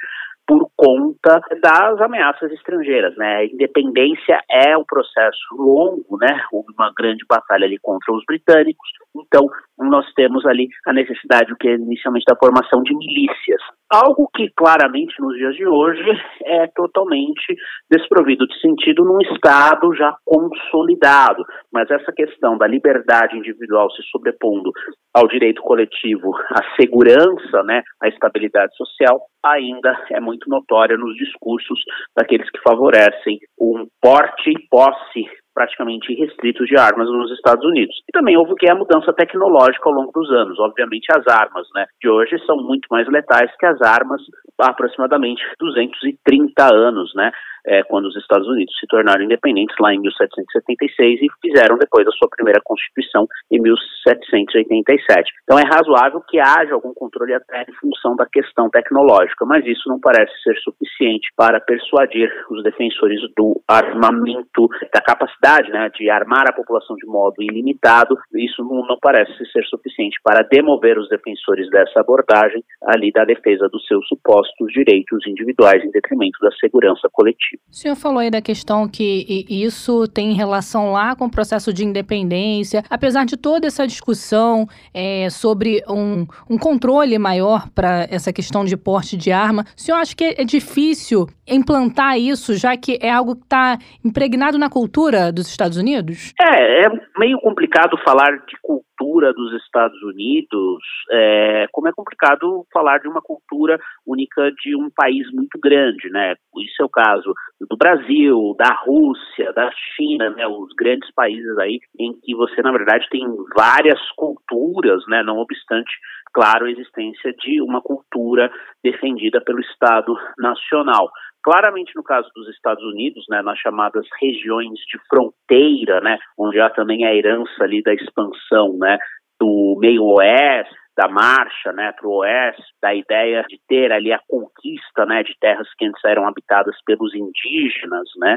por conta das ameaças estrangeiras, né? A independência é um processo longo, né? Uma grande batalha ali contra os britânicos, então nós temos ali a necessidade, o que é inicialmente da formação de milícias. Algo que claramente nos dias de hoje é totalmente desprovido de sentido num Estado já consolidado. Mas essa questão da liberdade individual se sobrepondo ao direito coletivo, à segurança, né, à estabilidade social, ainda é muito notória nos discursos daqueles que favorecem um porte e posse praticamente restritos de armas nos Estados Unidos. E também houve que é a mudança tecnológica ao longo dos anos. Obviamente as armas né, de hoje são muito mais letais que as armas há aproximadamente 230 anos, né? É, quando os Estados Unidos se tornaram independentes lá em 1776 e fizeram depois a sua primeira Constituição em 1787. Então é razoável que haja algum controle até em função da questão tecnológica, mas isso não parece ser suficiente para persuadir os defensores do armamento, da capacidade né, de armar a população de modo ilimitado. Isso não, não parece ser suficiente para demover os defensores dessa abordagem ali da defesa dos seus supostos direitos individuais em detrimento da segurança coletiva. O senhor falou aí da questão que isso tem relação lá com o processo de independência. Apesar de toda essa discussão é, sobre um, um controle maior para essa questão de porte de arma, o senhor acha que é difícil implantar isso, já que é algo que está impregnado na cultura dos Estados Unidos? É, é meio complicado falar de cultura dos Estados Unidos, é, como é complicado falar de uma cultura única de um país muito grande, né? Isso é o caso do Brasil, da Rússia, da China, né? Os grandes países aí em que você, na verdade, tem várias culturas, né? Não obstante, claro, a existência de uma cultura defendida pelo Estado Nacional. Claramente no caso dos Estados Unidos, né, nas chamadas regiões de fronteira, né, onde há também a herança ali da expansão, né, do meio oeste, da marcha, né, para o oeste, da ideia de ter ali a conquista, né, de terras que antes eram habitadas pelos indígenas, né,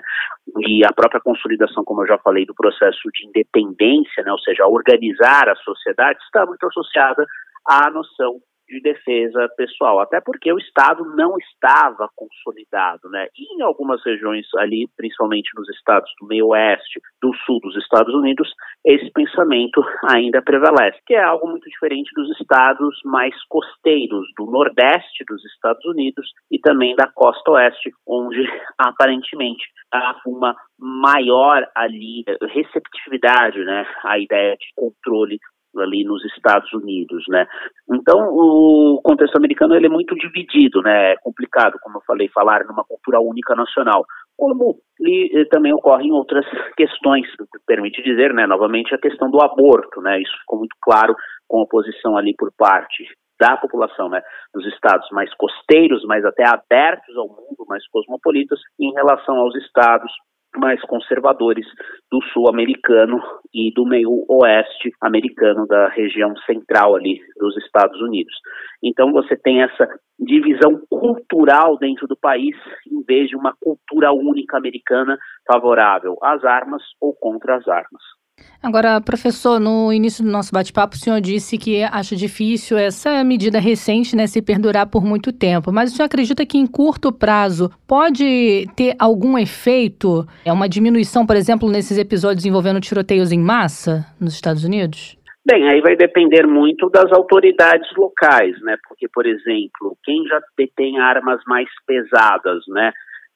e a própria consolidação, como eu já falei, do processo de independência, né, ou seja, organizar a sociedade, está muito associada à noção de defesa pessoal, até porque o Estado não estava consolidado, né? E em algumas regiões ali, principalmente nos estados do meio oeste, do sul dos Estados Unidos, esse pensamento ainda prevalece, que é algo muito diferente dos estados mais costeiros, do nordeste dos Estados Unidos e também da costa oeste, onde [laughs] aparentemente há uma maior ali receptividade, né, à ideia de controle ali nos Estados Unidos, né? Então, o contexto americano ele é muito dividido, né? É complicado, como eu falei, falar numa cultura única nacional. Como e, também ocorre em outras questões, permite dizer, né, novamente, a questão do aborto, né? Isso ficou muito claro com a posição ali por parte da população, né, dos estados mais costeiros, mais até abertos ao mundo, mais cosmopolitas, em relação aos estados mais conservadores do sul americano e do meio oeste americano da região central ali dos Estados Unidos. Então você tem essa divisão cultural dentro do país em vez de uma cultura única americana favorável às armas ou contra as armas. Agora, professor, no início do nosso bate-papo, o senhor disse que acha difícil essa medida recente né, se perdurar por muito tempo. Mas o senhor acredita que em curto prazo pode ter algum efeito? É uma diminuição, por exemplo, nesses episódios envolvendo tiroteios em massa nos Estados Unidos? Bem, aí vai depender muito das autoridades locais, né? Porque, por exemplo, quem já detém armas mais pesadas, né?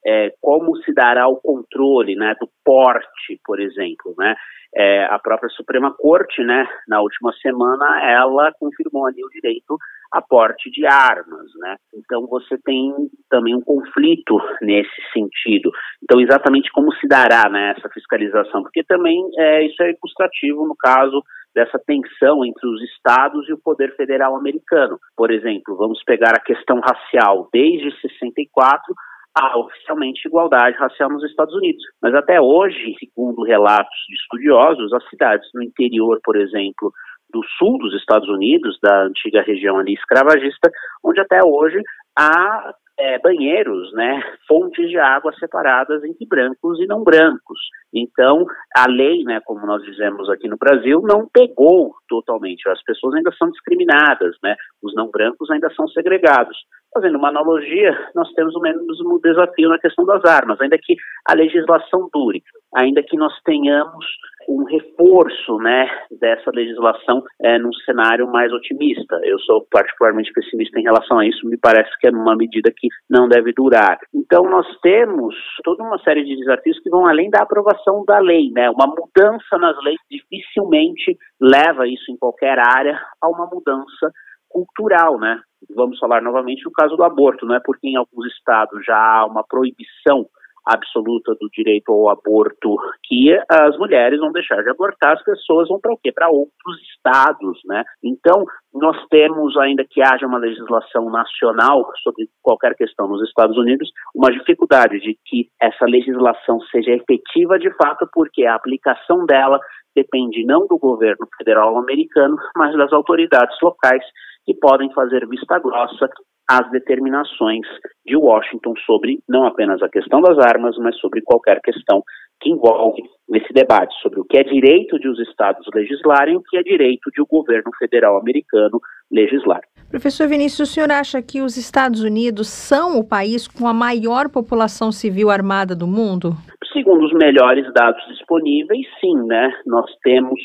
É, como se dará o controle, né, do porte, por exemplo, né? É, a própria Suprema Corte, né, na última semana, ela confirmou ali o direito a porte de armas, né? Então você tem também um conflito nesse sentido. Então exatamente como se dará né, essa fiscalização, porque também é, isso é ilustrativo no caso dessa tensão entre os estados e o poder federal americano. Por exemplo, vamos pegar a questão racial. Desde 64 há oficialmente igualdade racial nos Estados Unidos. Mas até hoje, segundo relatos de estudiosos, as cidades no interior, por exemplo, do sul dos Estados Unidos, da antiga região ali escravagista, onde até hoje há é, banheiros, né, fontes de água separadas entre brancos e não brancos. Então, a lei, né, como nós dizemos aqui no Brasil, não pegou totalmente. As pessoas ainda são discriminadas, né, os não brancos ainda são segregados. Fazendo uma analogia, nós temos o mesmo desafio na questão das armas, ainda que a legislação dure, ainda que nós tenhamos um reforço né, dessa legislação é, num cenário mais otimista. Eu sou particularmente pessimista em relação a isso, me parece que é uma medida que não deve durar. Então, nós temos toda uma série de desafios que vão além da aprovação da lei. Né? Uma mudança nas leis dificilmente leva isso em qualquer área a uma mudança cultural, né? Vamos falar novamente no caso do aborto, não é porque em alguns estados já há uma proibição absoluta do direito ao aborto que as mulheres vão deixar de abortar, as pessoas vão para o quê? Para outros estados, né? Então, nós temos, ainda que haja uma legislação nacional sobre qualquer questão nos Estados Unidos, uma dificuldade de que essa legislação seja efetiva de fato, porque a aplicação dela depende não do governo federal americano, mas das autoridades locais que podem fazer vista grossa as determinações de Washington sobre não apenas a questão das armas, mas sobre qualquer questão que envolve esse debate sobre o que é direito de os estados legislarem e o que é direito de o governo federal americano legislar. Professor Vinícius, o senhor acha que os Estados Unidos são o país com a maior população civil armada do mundo? Segundo os melhores dados disponíveis, sim, né? Nós temos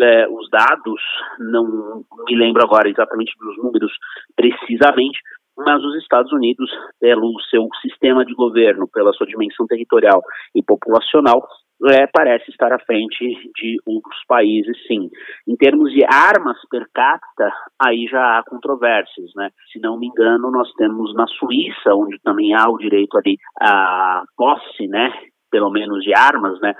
é, os dados, não me lembro agora exatamente dos números precisamente, mas os Estados Unidos, pelo seu sistema de governo, pela sua dimensão territorial e populacional, é, parece estar à frente de outros países, sim. Em termos de armas per capita, aí já há controvérsias, né? Se não me engano, nós temos na Suíça, onde também há o direito ali à posse, né? Pelo menos de armas, né?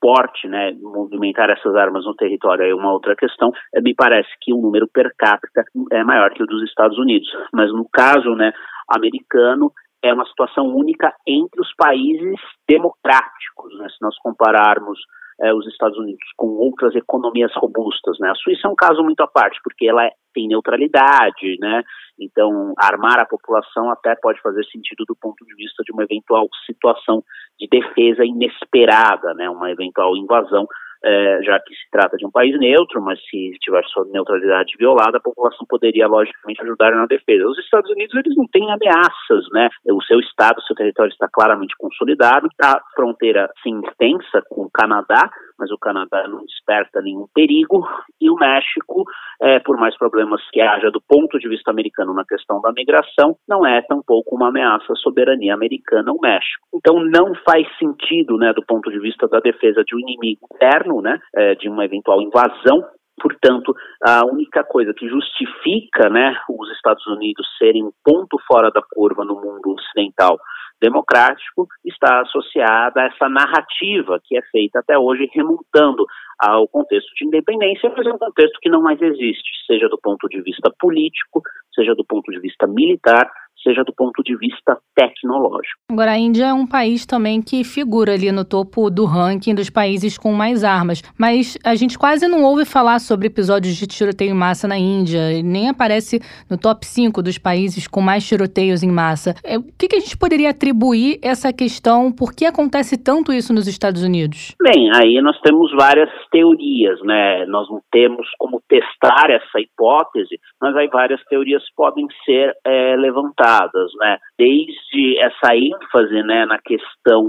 porte, né, movimentar essas armas no território é uma outra questão. É, me parece que o número per capita é maior que o dos Estados Unidos, mas no caso, né, americano é uma situação única entre os países democráticos, né, se nós compararmos é, os Estados Unidos com outras economias robustas, né? A Suíça é um caso muito à parte, porque ela tem neutralidade, né? Então, armar a população até pode fazer sentido do ponto de vista de uma eventual situação de defesa inesperada, né? Uma eventual invasão é, já que se trata de um país neutro, mas se tiver sua neutralidade violada, a população poderia, logicamente, ajudar na defesa. Os Estados Unidos, eles não têm ameaças, né? O seu estado, seu território está claramente consolidado, a fronteira, sim, extensa com o Canadá, mas o Canadá não desperta nenhum perigo, e o México, é, por mais problemas que haja do ponto de vista americano na questão da migração, não é tampouco uma ameaça à soberania americana o México. Então não faz sentido, né, do ponto de vista da defesa de um inimigo interno, né, é, de uma eventual invasão Portanto, a única coisa que justifica né, os Estados Unidos serem um ponto fora da curva no mundo ocidental democrático está associada a essa narrativa que é feita até hoje, remontando ao contexto de independência, mas é um contexto que não mais existe, seja do ponto de vista político, seja do ponto de vista militar, seja do ponto de vista tecnológico. Agora, a Índia é um país também que figura ali no topo do ranking dos países com mais armas, mas a gente quase não ouve falar sobre episódios de tiroteio em massa na Índia, nem aparece no top 5 dos países com mais tiroteios em massa. É, o que, que a gente poderia atribuir essa questão? Por que acontece tanto isso nos Estados Unidos? Bem, aí nós temos várias teorias, né? Nós não temos como testar essa hipótese, mas aí várias teorias podem ser é, levantadas, né? Desde essa ênfase, né, na questão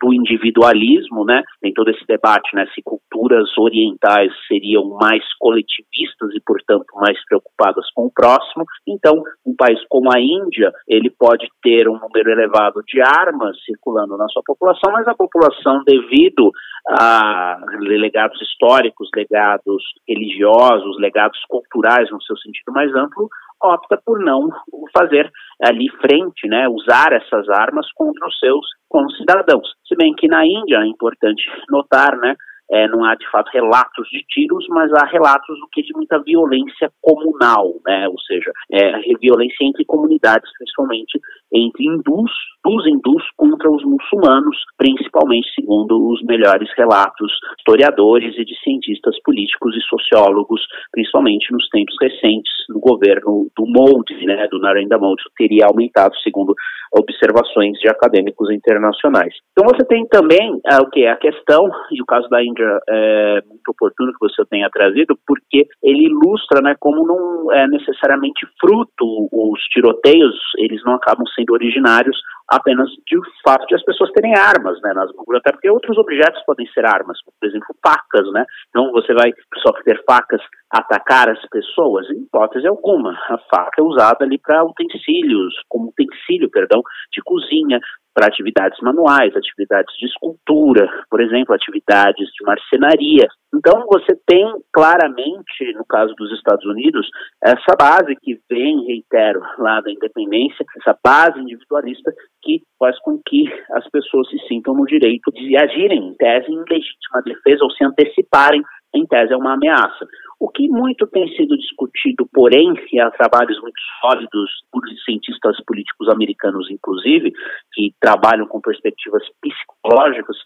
do individualismo, né? Tem todo esse debate, né, se culturas orientais seriam mais coletivistas e, portanto, mais preocupadas com o próximo. Então, um país como a Índia, ele pode ter um número elevado de armas circulando na sua população, mas a população, devido a legados históricos, legados religiosos, legados culturais no seu sentido mais amplo, opta por não fazer ali frente, né, usar essas armas contra os seus concidadãos. Se bem que na Índia, é importante notar, né, é, não há de fato relatos de tiros, mas há relatos do que de muita violência comunal, né? Ou seja, é, violência entre comunidades, principalmente entre hindus, dos hindus contra os muçulmanos, principalmente segundo os melhores relatos historiadores e de cientistas políticos e sociólogos, principalmente nos tempos recentes, no governo do Modi, né, do Narendra Modi, teria aumentado segundo observações de acadêmicos internacionais. Então você tem também é, o que a questão e o caso da Índia é muito oportuno que você tenha trazido, porque ele ilustra, né, como não é necessariamente fruto os tiroteios, eles não acabam sendo originários apenas de fato de as pessoas terem armas, né, nas mãos, até porque outros objetos podem ser armas, por exemplo, facas, né, então você vai só ter facas atacar as pessoas, em hipótese alguma, a faca é usada ali para utensílios, como utensílio, perdão, de cozinha, para atividades manuais, atividades de escultura, por exemplo, atividades de marcenaria. Então, você tem claramente, no caso dos Estados Unidos, essa base que vem, reitero, lá da independência, essa base individualista que faz com que as pessoas se sintam no direito de agirem, em tese, em legítima defesa ou se anteciparem, em tese, a uma ameaça. O que muito tem sido discutido, porém, e há trabalhos muito sólidos por cientistas políticos americanos, inclusive, que trabalham com perspectivas psicológicas,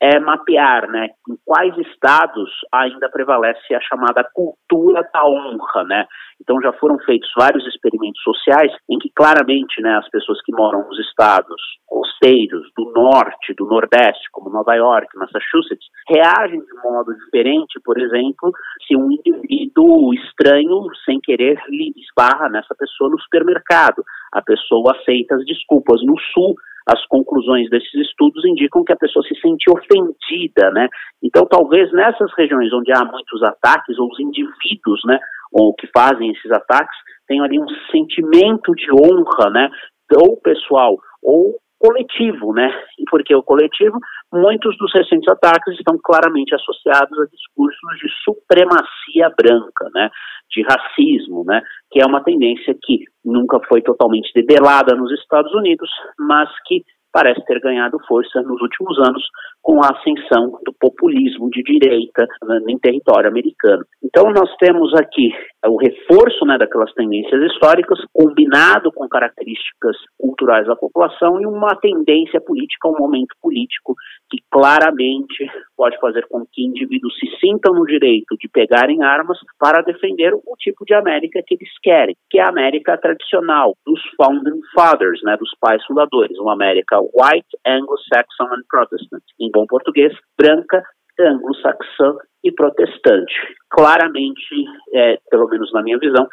é mapear né, em quais estados ainda prevalece a chamada cultura da honra. Né? Então já foram feitos vários experimentos sociais em que claramente né, as pessoas que moram nos estados costeiros do norte, do nordeste, como Nova York, Massachusetts, reagem de modo diferente, por exemplo, se um indivíduo estranho, sem querer, lhe esbarra nessa pessoa no supermercado. A pessoa aceita as desculpas. No sul, as conclusões desses estudos indicam que a pessoa se sente ofendida, né? Então, talvez nessas regiões onde há muitos ataques, ou os indivíduos, né, ou que fazem esses ataques, tenham ali um sentimento de honra, né, ou pessoal, ou coletivo, né? E porque o coletivo, muitos dos recentes ataques estão claramente associados a discursos de supremacia branca, né? De racismo, né? Que é uma tendência que nunca foi totalmente debelada nos Estados Unidos, mas que parece ter ganhado força nos últimos anos com a ascensão do populismo de direita né, em território americano. Então nós temos aqui o reforço né, daquelas tendências históricas, combinado com características culturais da população e uma tendência política, um momento político que claramente pode fazer com que indivíduos se sintam no direito de pegarem armas para defender o tipo de América que eles querem, que é a América tradicional dos founding fathers, né, dos pais fundadores, uma América white, Anglo-Saxon and Protestant, bom português, branca, anglo-saxã e protestante. Claramente, é, pelo menos na minha visão,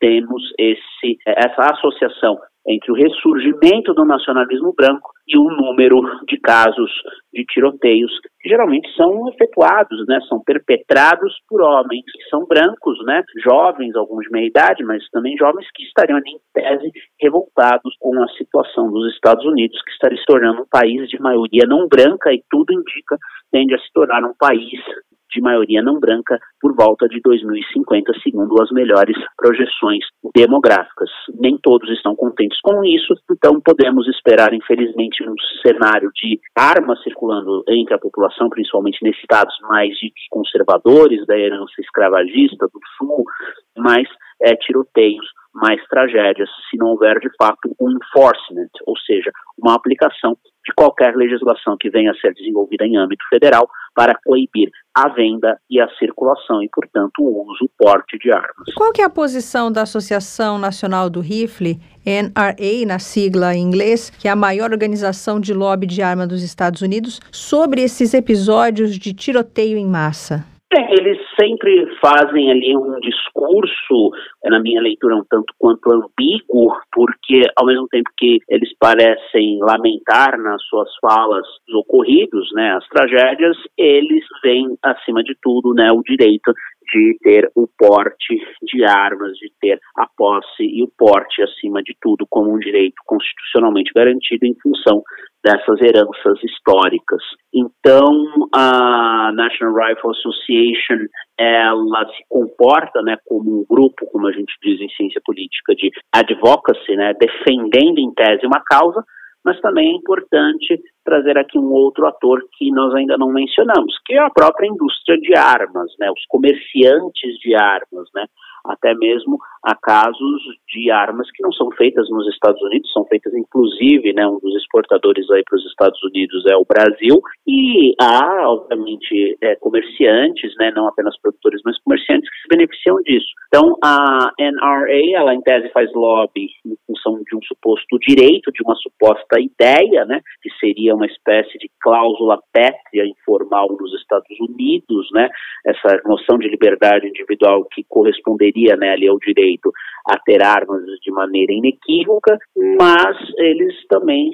temos esse, essa associação entre o ressurgimento do nacionalismo branco e o número de casos de tiroteios que geralmente são efetuados, né, são perpetrados por homens que são brancos, né, jovens, alguns de meia idade, mas também jovens que estariam em tese revoltados com a situação dos Estados Unidos, que estaria se tornando um país de maioria não branca e tudo indica tende a se tornar um país de maioria não branca por volta de 2050, segundo as melhores projeções demográficas. Nem todos estão contentes com isso, então podemos esperar, infelizmente, um cenário de armas circulando entre a população, principalmente nesses estados mais conservadores da herança escravagista do sul, mais é, tiroteios mais tragédias se não houver de fato um enforcement, ou seja, uma aplicação de qualquer legislação que venha a ser desenvolvida em âmbito federal para coibir a venda e a circulação e, portanto, o uso, porte de armas. Qual que é a posição da Associação Nacional do Rifle, NRA, na sigla em inglês, que é a maior organização de lobby de arma dos Estados Unidos, sobre esses episódios de tiroteio em massa? Eles sempre fazem ali um discurso, é, na minha leitura, um tanto quanto ambíguo, porque ao mesmo tempo que eles parecem lamentar nas suas falas os ocorridos, né, as tragédias, eles veem, acima de tudo, né, o direito de ter o porte de armas, de ter a posse e o porte, acima de tudo, como um direito constitucionalmente garantido em função dessas heranças históricas. Então, a National Rifle Association, ela se comporta, né, como um grupo, como a gente diz em ciência política, de advocacy, né, defendendo em tese uma causa, mas também é importante trazer aqui um outro ator que nós ainda não mencionamos, que é a própria indústria de armas, né, os comerciantes de armas, né, até mesmo há casos de armas que não são feitas nos Estados Unidos, são feitas inclusive, né, um dos exportadores aí para os Estados Unidos é o Brasil, e há, obviamente, é, comerciantes, né, não apenas produtores, mas comerciantes que se beneficiam disso. Então, a NRA, ela em tese faz lobby em função de um suposto direito, de uma suposta ideia, né, que seria uma espécie de cláusula pétrea informal nos Estados Unidos, né, essa noção de liberdade individual que corresponderia, né, ali ao direito a ter armas de maneira inequívoca, mas eles também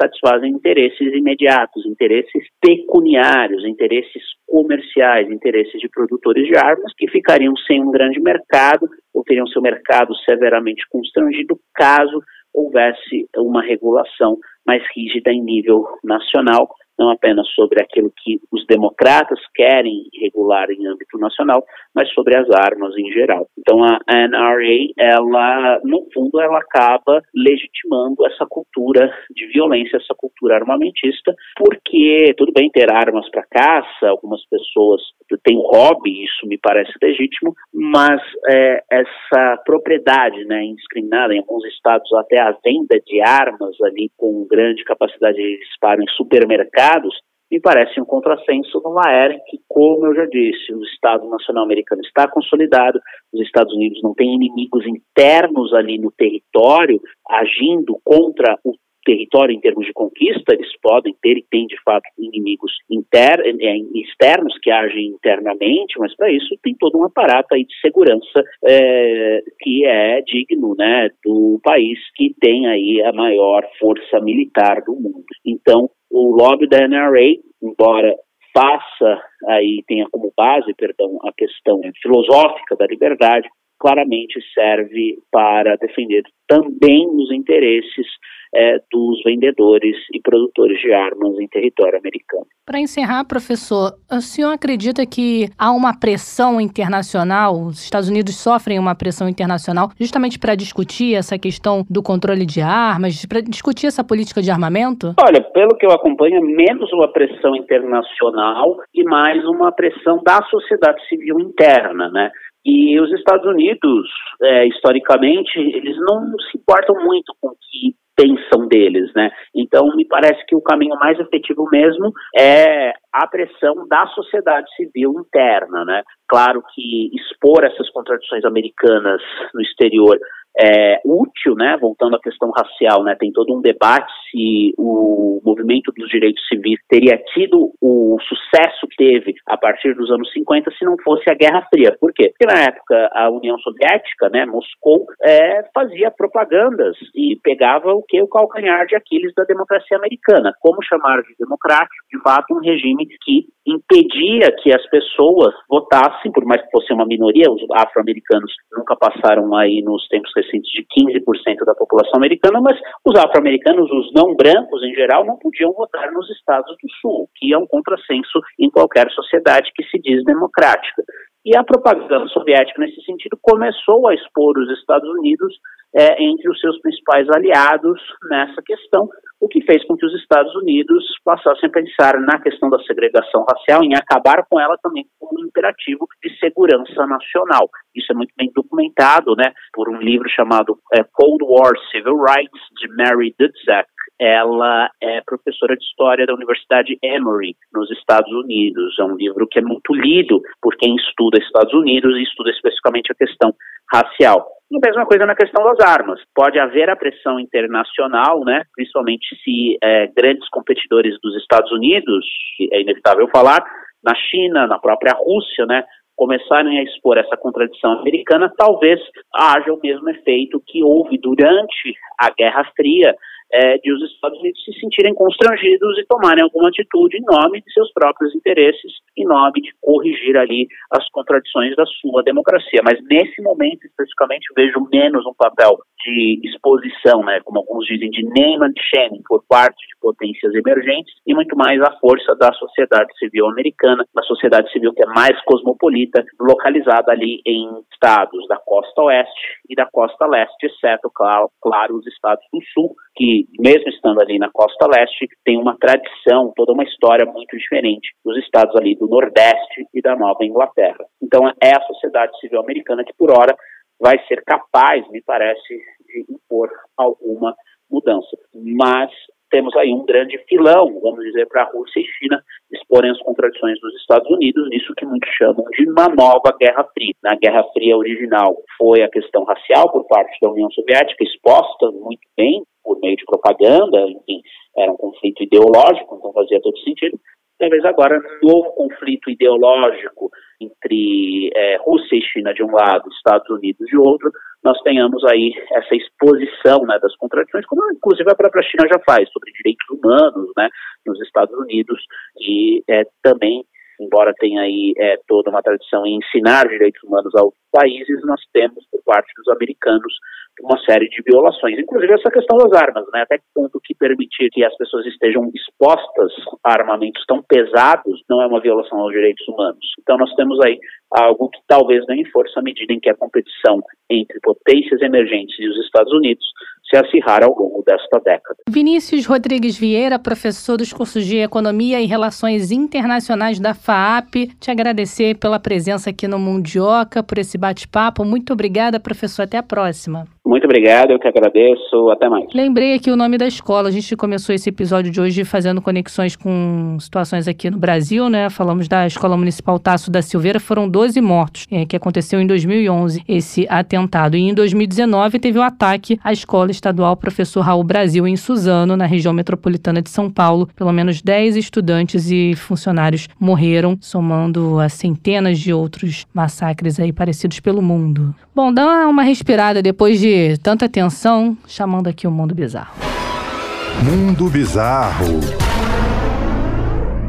satisfazem interesses imediatos, interesses pecuniários, interesses comerciais, interesses de produtores de armas que ficariam sem um grande mercado ou teriam seu mercado severamente constrangido caso houvesse uma regulação mais rígida em nível nacional, não apenas sobre aquilo que os democratas querem regular em âmbito nacional, mas sobre as armas em geral. Então a NRA, ela, no fundo, ela acaba legitimando essa cultura de violência, essa cultura armamentista, porque tudo bem ter armas para caça, algumas pessoas têm um hobby, isso me parece legítimo, mas é, essa propriedade, né, indiscriminada em alguns estados até a venda de armas ali com grande capacidade de disparo em supermercados me parece um contrassenso numa era em que, como eu já disse, o Estado Nacional Americano está consolidado, os Estados Unidos não têm inimigos internos ali no território agindo contra o território em termos de conquista, eles podem ter e têm de fato inimigos inter, é, externos que agem internamente, mas para isso tem todo um aparato aí de segurança é, que é digno né, do país que tem aí a maior força militar do mundo. Então, o lobby da NRA, embora faça aí tenha como base, perdão, a questão filosófica da liberdade, claramente serve para defender também os interesses é, dos vendedores e produtores de armas em território americano. Para encerrar, professor, o senhor acredita que há uma pressão internacional, os Estados Unidos sofrem uma pressão internacional justamente para discutir essa questão do controle de armas, para discutir essa política de armamento? Olha, pelo que eu acompanho, é menos uma pressão internacional e mais uma pressão da sociedade civil interna, né? E os Estados Unidos, é, historicamente, eles não se importam muito com o que pensam deles, né? Então, me parece que o caminho mais efetivo mesmo é a pressão da sociedade civil interna, né? Claro que expor essas contradições americanas no exterior é, útil, né, voltando à questão racial, né, tem todo um debate se o movimento dos direitos civis teria tido o sucesso que teve a partir dos anos 50 se não fosse a Guerra Fria. Por quê? Porque na época a União Soviética, né, Moscou, é, fazia propagandas e pegava o que? O calcanhar de Aquiles da democracia americana. Como chamar de democrático? De fato, um regime que impedia que as pessoas votassem, por mais que fosse uma minoria, os afro-americanos nunca passaram aí nos tempos de 15% da população americana, mas os afro-americanos, os não brancos em geral, não podiam votar nos estados do sul, que é um contrassenso em qualquer sociedade que se diz democrática. E a propaganda soviética, nesse sentido, começou a expor os Estados Unidos é, entre os seus principais aliados nessa questão, o que fez com que os Estados Unidos passassem a pensar na questão da segregação racial, em acabar com ela também como um imperativo de segurança nacional. Isso é muito bem documentado né, por um livro chamado é, Cold War Civil Rights, de Mary Dudzak, ela é professora de história da Universidade Emory, nos Estados Unidos. É um livro que é muito lido por quem estuda Estados Unidos e estuda especificamente a questão racial. E a mesma coisa na questão das armas. Pode haver a pressão internacional, né, principalmente se é, grandes competidores dos Estados Unidos, é inevitável falar, na China, na própria Rússia, né, começarem a expor essa contradição americana, talvez haja o mesmo efeito que houve durante a Guerra Fria é, de os Estados Unidos se sentirem constrangidos e tomarem alguma atitude em nome de seus próprios interesses, em nome de corrigir ali as contradições da sua democracia. Mas nesse momento, especificamente, vejo menos um papel de exposição, né, como alguns dizem, de name and shame por parte de potências emergentes e muito mais a força da sociedade civil americana, da sociedade civil que é mais cosmopolita, localizada ali em estados da costa oeste e da costa leste, exceto, claro, claro os estados do sul, que mesmo estando ali na costa leste, tem uma tradição, toda uma história muito diferente dos estados ali do nordeste e da Nova Inglaterra. Então é a sociedade civil americana que por hora vai ser capaz, me parece, de impor alguma mudança. Mas temos aí um grande filão, vamos dizer, para a Rússia e China exporem as contradições dos Estados Unidos, nisso que muitos chamam de uma nova Guerra Fria. Na Guerra Fria original foi a questão racial por parte da União Soviética, exposta muito bem por meio de propaganda, enfim, era um conflito ideológico, então fazia todo sentido. Talvez agora, um novo conflito ideológico entre é, Rússia e China de um lado, Estados Unidos de outro, nós tenhamos aí essa exposição né, das contradições, como inclusive a própria China já faz, sobre direitos humanos né, nos Estados Unidos e é, também embora tenha aí é, toda uma tradição em ensinar direitos humanos a outros países, nós temos por parte dos americanos uma série de violações, inclusive essa questão das armas, né? Até que ponto que permitir que as pessoas estejam expostas a armamentos tão pesados não é uma violação aos direitos humanos. Então nós temos aí algo que talvez ganhe força à medida em que a competição entre potências emergentes e os Estados Unidos se acirrar ao longo desta década. Vinícius Rodrigues Vieira, professor dos cursos de Economia e Relações Internacionais da FAAP, te agradecer pela presença aqui no Mundioca, por esse bate-papo. Muito obrigada, professor. Até a próxima. Muito obrigado, eu que agradeço. Até mais. Lembrei aqui o nome da escola. A gente começou esse episódio de hoje fazendo conexões com situações aqui no Brasil, né? Falamos da Escola Municipal Tasso da Silveira, foram 12 mortos, é, que aconteceu em 2011, esse atentado. E em 2019 teve o ataque à Escola Estadual Professor Raul Brasil, em Suzano, na região metropolitana de São Paulo. Pelo menos 10 estudantes e funcionários morreram, somando a centenas de outros massacres aí parecidos pelo mundo. Bom, dá uma respirada depois de tanta atenção, chamando aqui o mundo bizarro. Mundo bizarro.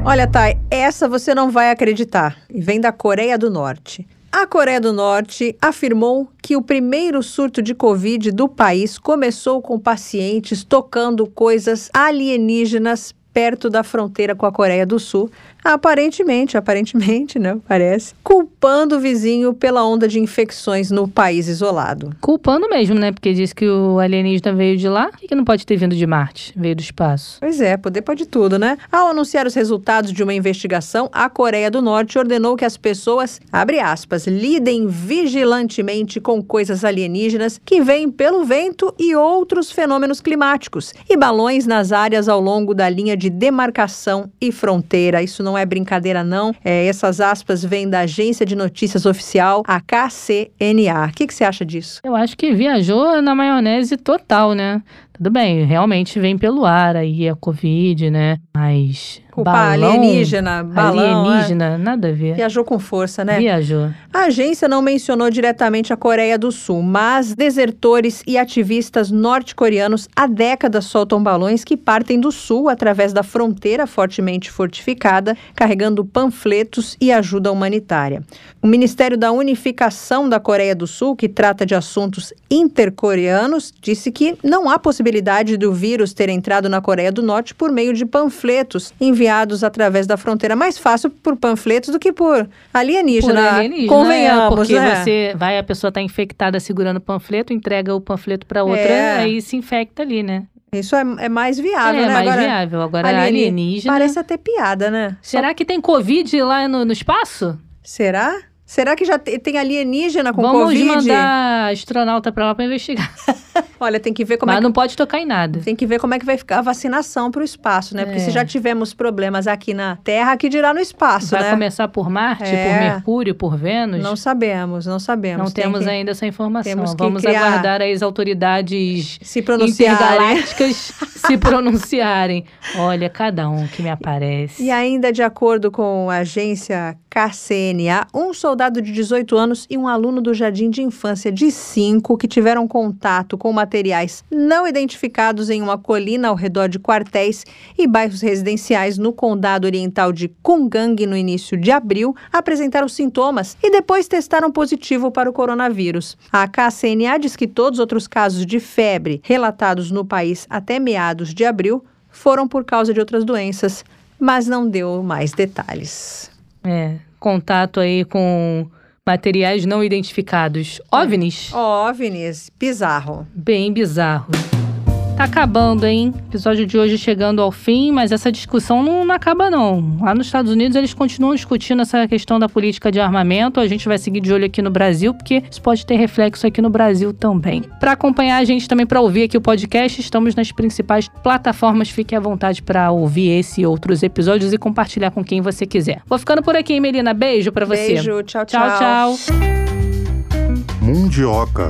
Olha, Thay, essa você não vai acreditar. E vem da Coreia do Norte. A Coreia do Norte afirmou que o primeiro surto de Covid do país começou com pacientes tocando coisas alienígenas perto da fronteira com a Coreia do Sul, aparentemente, aparentemente, né, parece, culpando o vizinho pela onda de infecções no país isolado. Culpando mesmo, né? Porque diz que o alienígena veio de lá e que não pode ter vindo de Marte, veio do espaço. Pois é, poder pode tudo, né? Ao anunciar os resultados de uma investigação, a Coreia do Norte ordenou que as pessoas, abre aspas, lidem vigilantemente com coisas alienígenas que vêm pelo vento e outros fenômenos climáticos e balões nas áreas ao longo da linha de demarcação e fronteira. Isso não é brincadeira, não. É, essas aspas vêm da agência de notícias oficial, a KCNA. O que, que você acha disso? Eu acho que viajou na maionese total, né? Tudo bem, realmente vem pelo ar aí a Covid, né? Mas Culpar balão, alienígena, balão. Alienígena, é. nada a ver. Viajou com força, né? Viajou. A agência não mencionou diretamente a Coreia do Sul, mas desertores e ativistas norte-coreanos há décadas soltam balões que partem do sul através da fronteira fortemente fortificada, carregando panfletos e ajuda humanitária. O Ministério da Unificação da Coreia do Sul, que trata de assuntos intercoreanos, disse que não há possibilidade possibilidade do vírus ter entrado na Coreia do Norte por meio de panfletos enviados através da fronteira. Mais fácil por panfletos do que por alienígena. Por alienígena, Convenhamos, é, porque né? você vai, a pessoa está infectada segurando o panfleto, entrega o panfleto para outra, É. aí se infecta ali, né? Isso é, é mais viável, é né? mais Agora, viável. Agora, alieni- alienígena. Parece até piada, né? Só- Será que tem Covid lá no, no espaço? Será? Será que já te- tem alienígena com Vamos Covid? mandar astronauta para lá para investigar. [laughs] [laughs] Olha, tem que ver como é Mas que não pode tocar em nada. Tem que ver como é que vai ficar a vacinação para o espaço, né? Porque É. se já tivemos problemas aqui na Terra, que dirá no espaço, Vai né? começar por Marte, É. por Mercúrio, por Vênus? Não sabemos, não sabemos. Não Tem temos que ainda essa informação. temos que Vamos criar- aguardar as autoridades se intergalácticas [laughs] se pronunciarem. Olha, cada um que me aparece. E ainda de acordo com a agência KCNA, um soldado de 18 anos e um aluno do jardim de infância de 5 que tiveram contato com materiais não identificados em uma colina ao redor de quartéis e bairros residenciais no condado oriental de Kungang no início de abril apresentaram sintomas e depois testaram positivo para o coronavírus. A KCNA diz que todos os outros casos de febre relatados no país até meados de abril foram por causa de outras doenças, mas não deu mais detalhes. É, contato aí com materiais não identificados. OVNIs? OVNIs, bizarro. Bem bizarro. Tá acabando, hein? Episódio de hoje chegando ao fim, mas essa discussão não, não acaba, não. Lá nos Estados Unidos eles continuam discutindo essa questão da política de armamento. A gente vai seguir de olho aqui no Brasil, porque isso pode ter reflexo aqui no Brasil também. Para acompanhar a gente também, para ouvir aqui o podcast, estamos nas principais plataformas. Fique à vontade para ouvir esse e outros episódios e compartilhar com quem você quiser. Vou ficando por aqui, hein, Melina? Beijo para você. Beijo, tchau, tchau. tchau. tchau. Mundioca,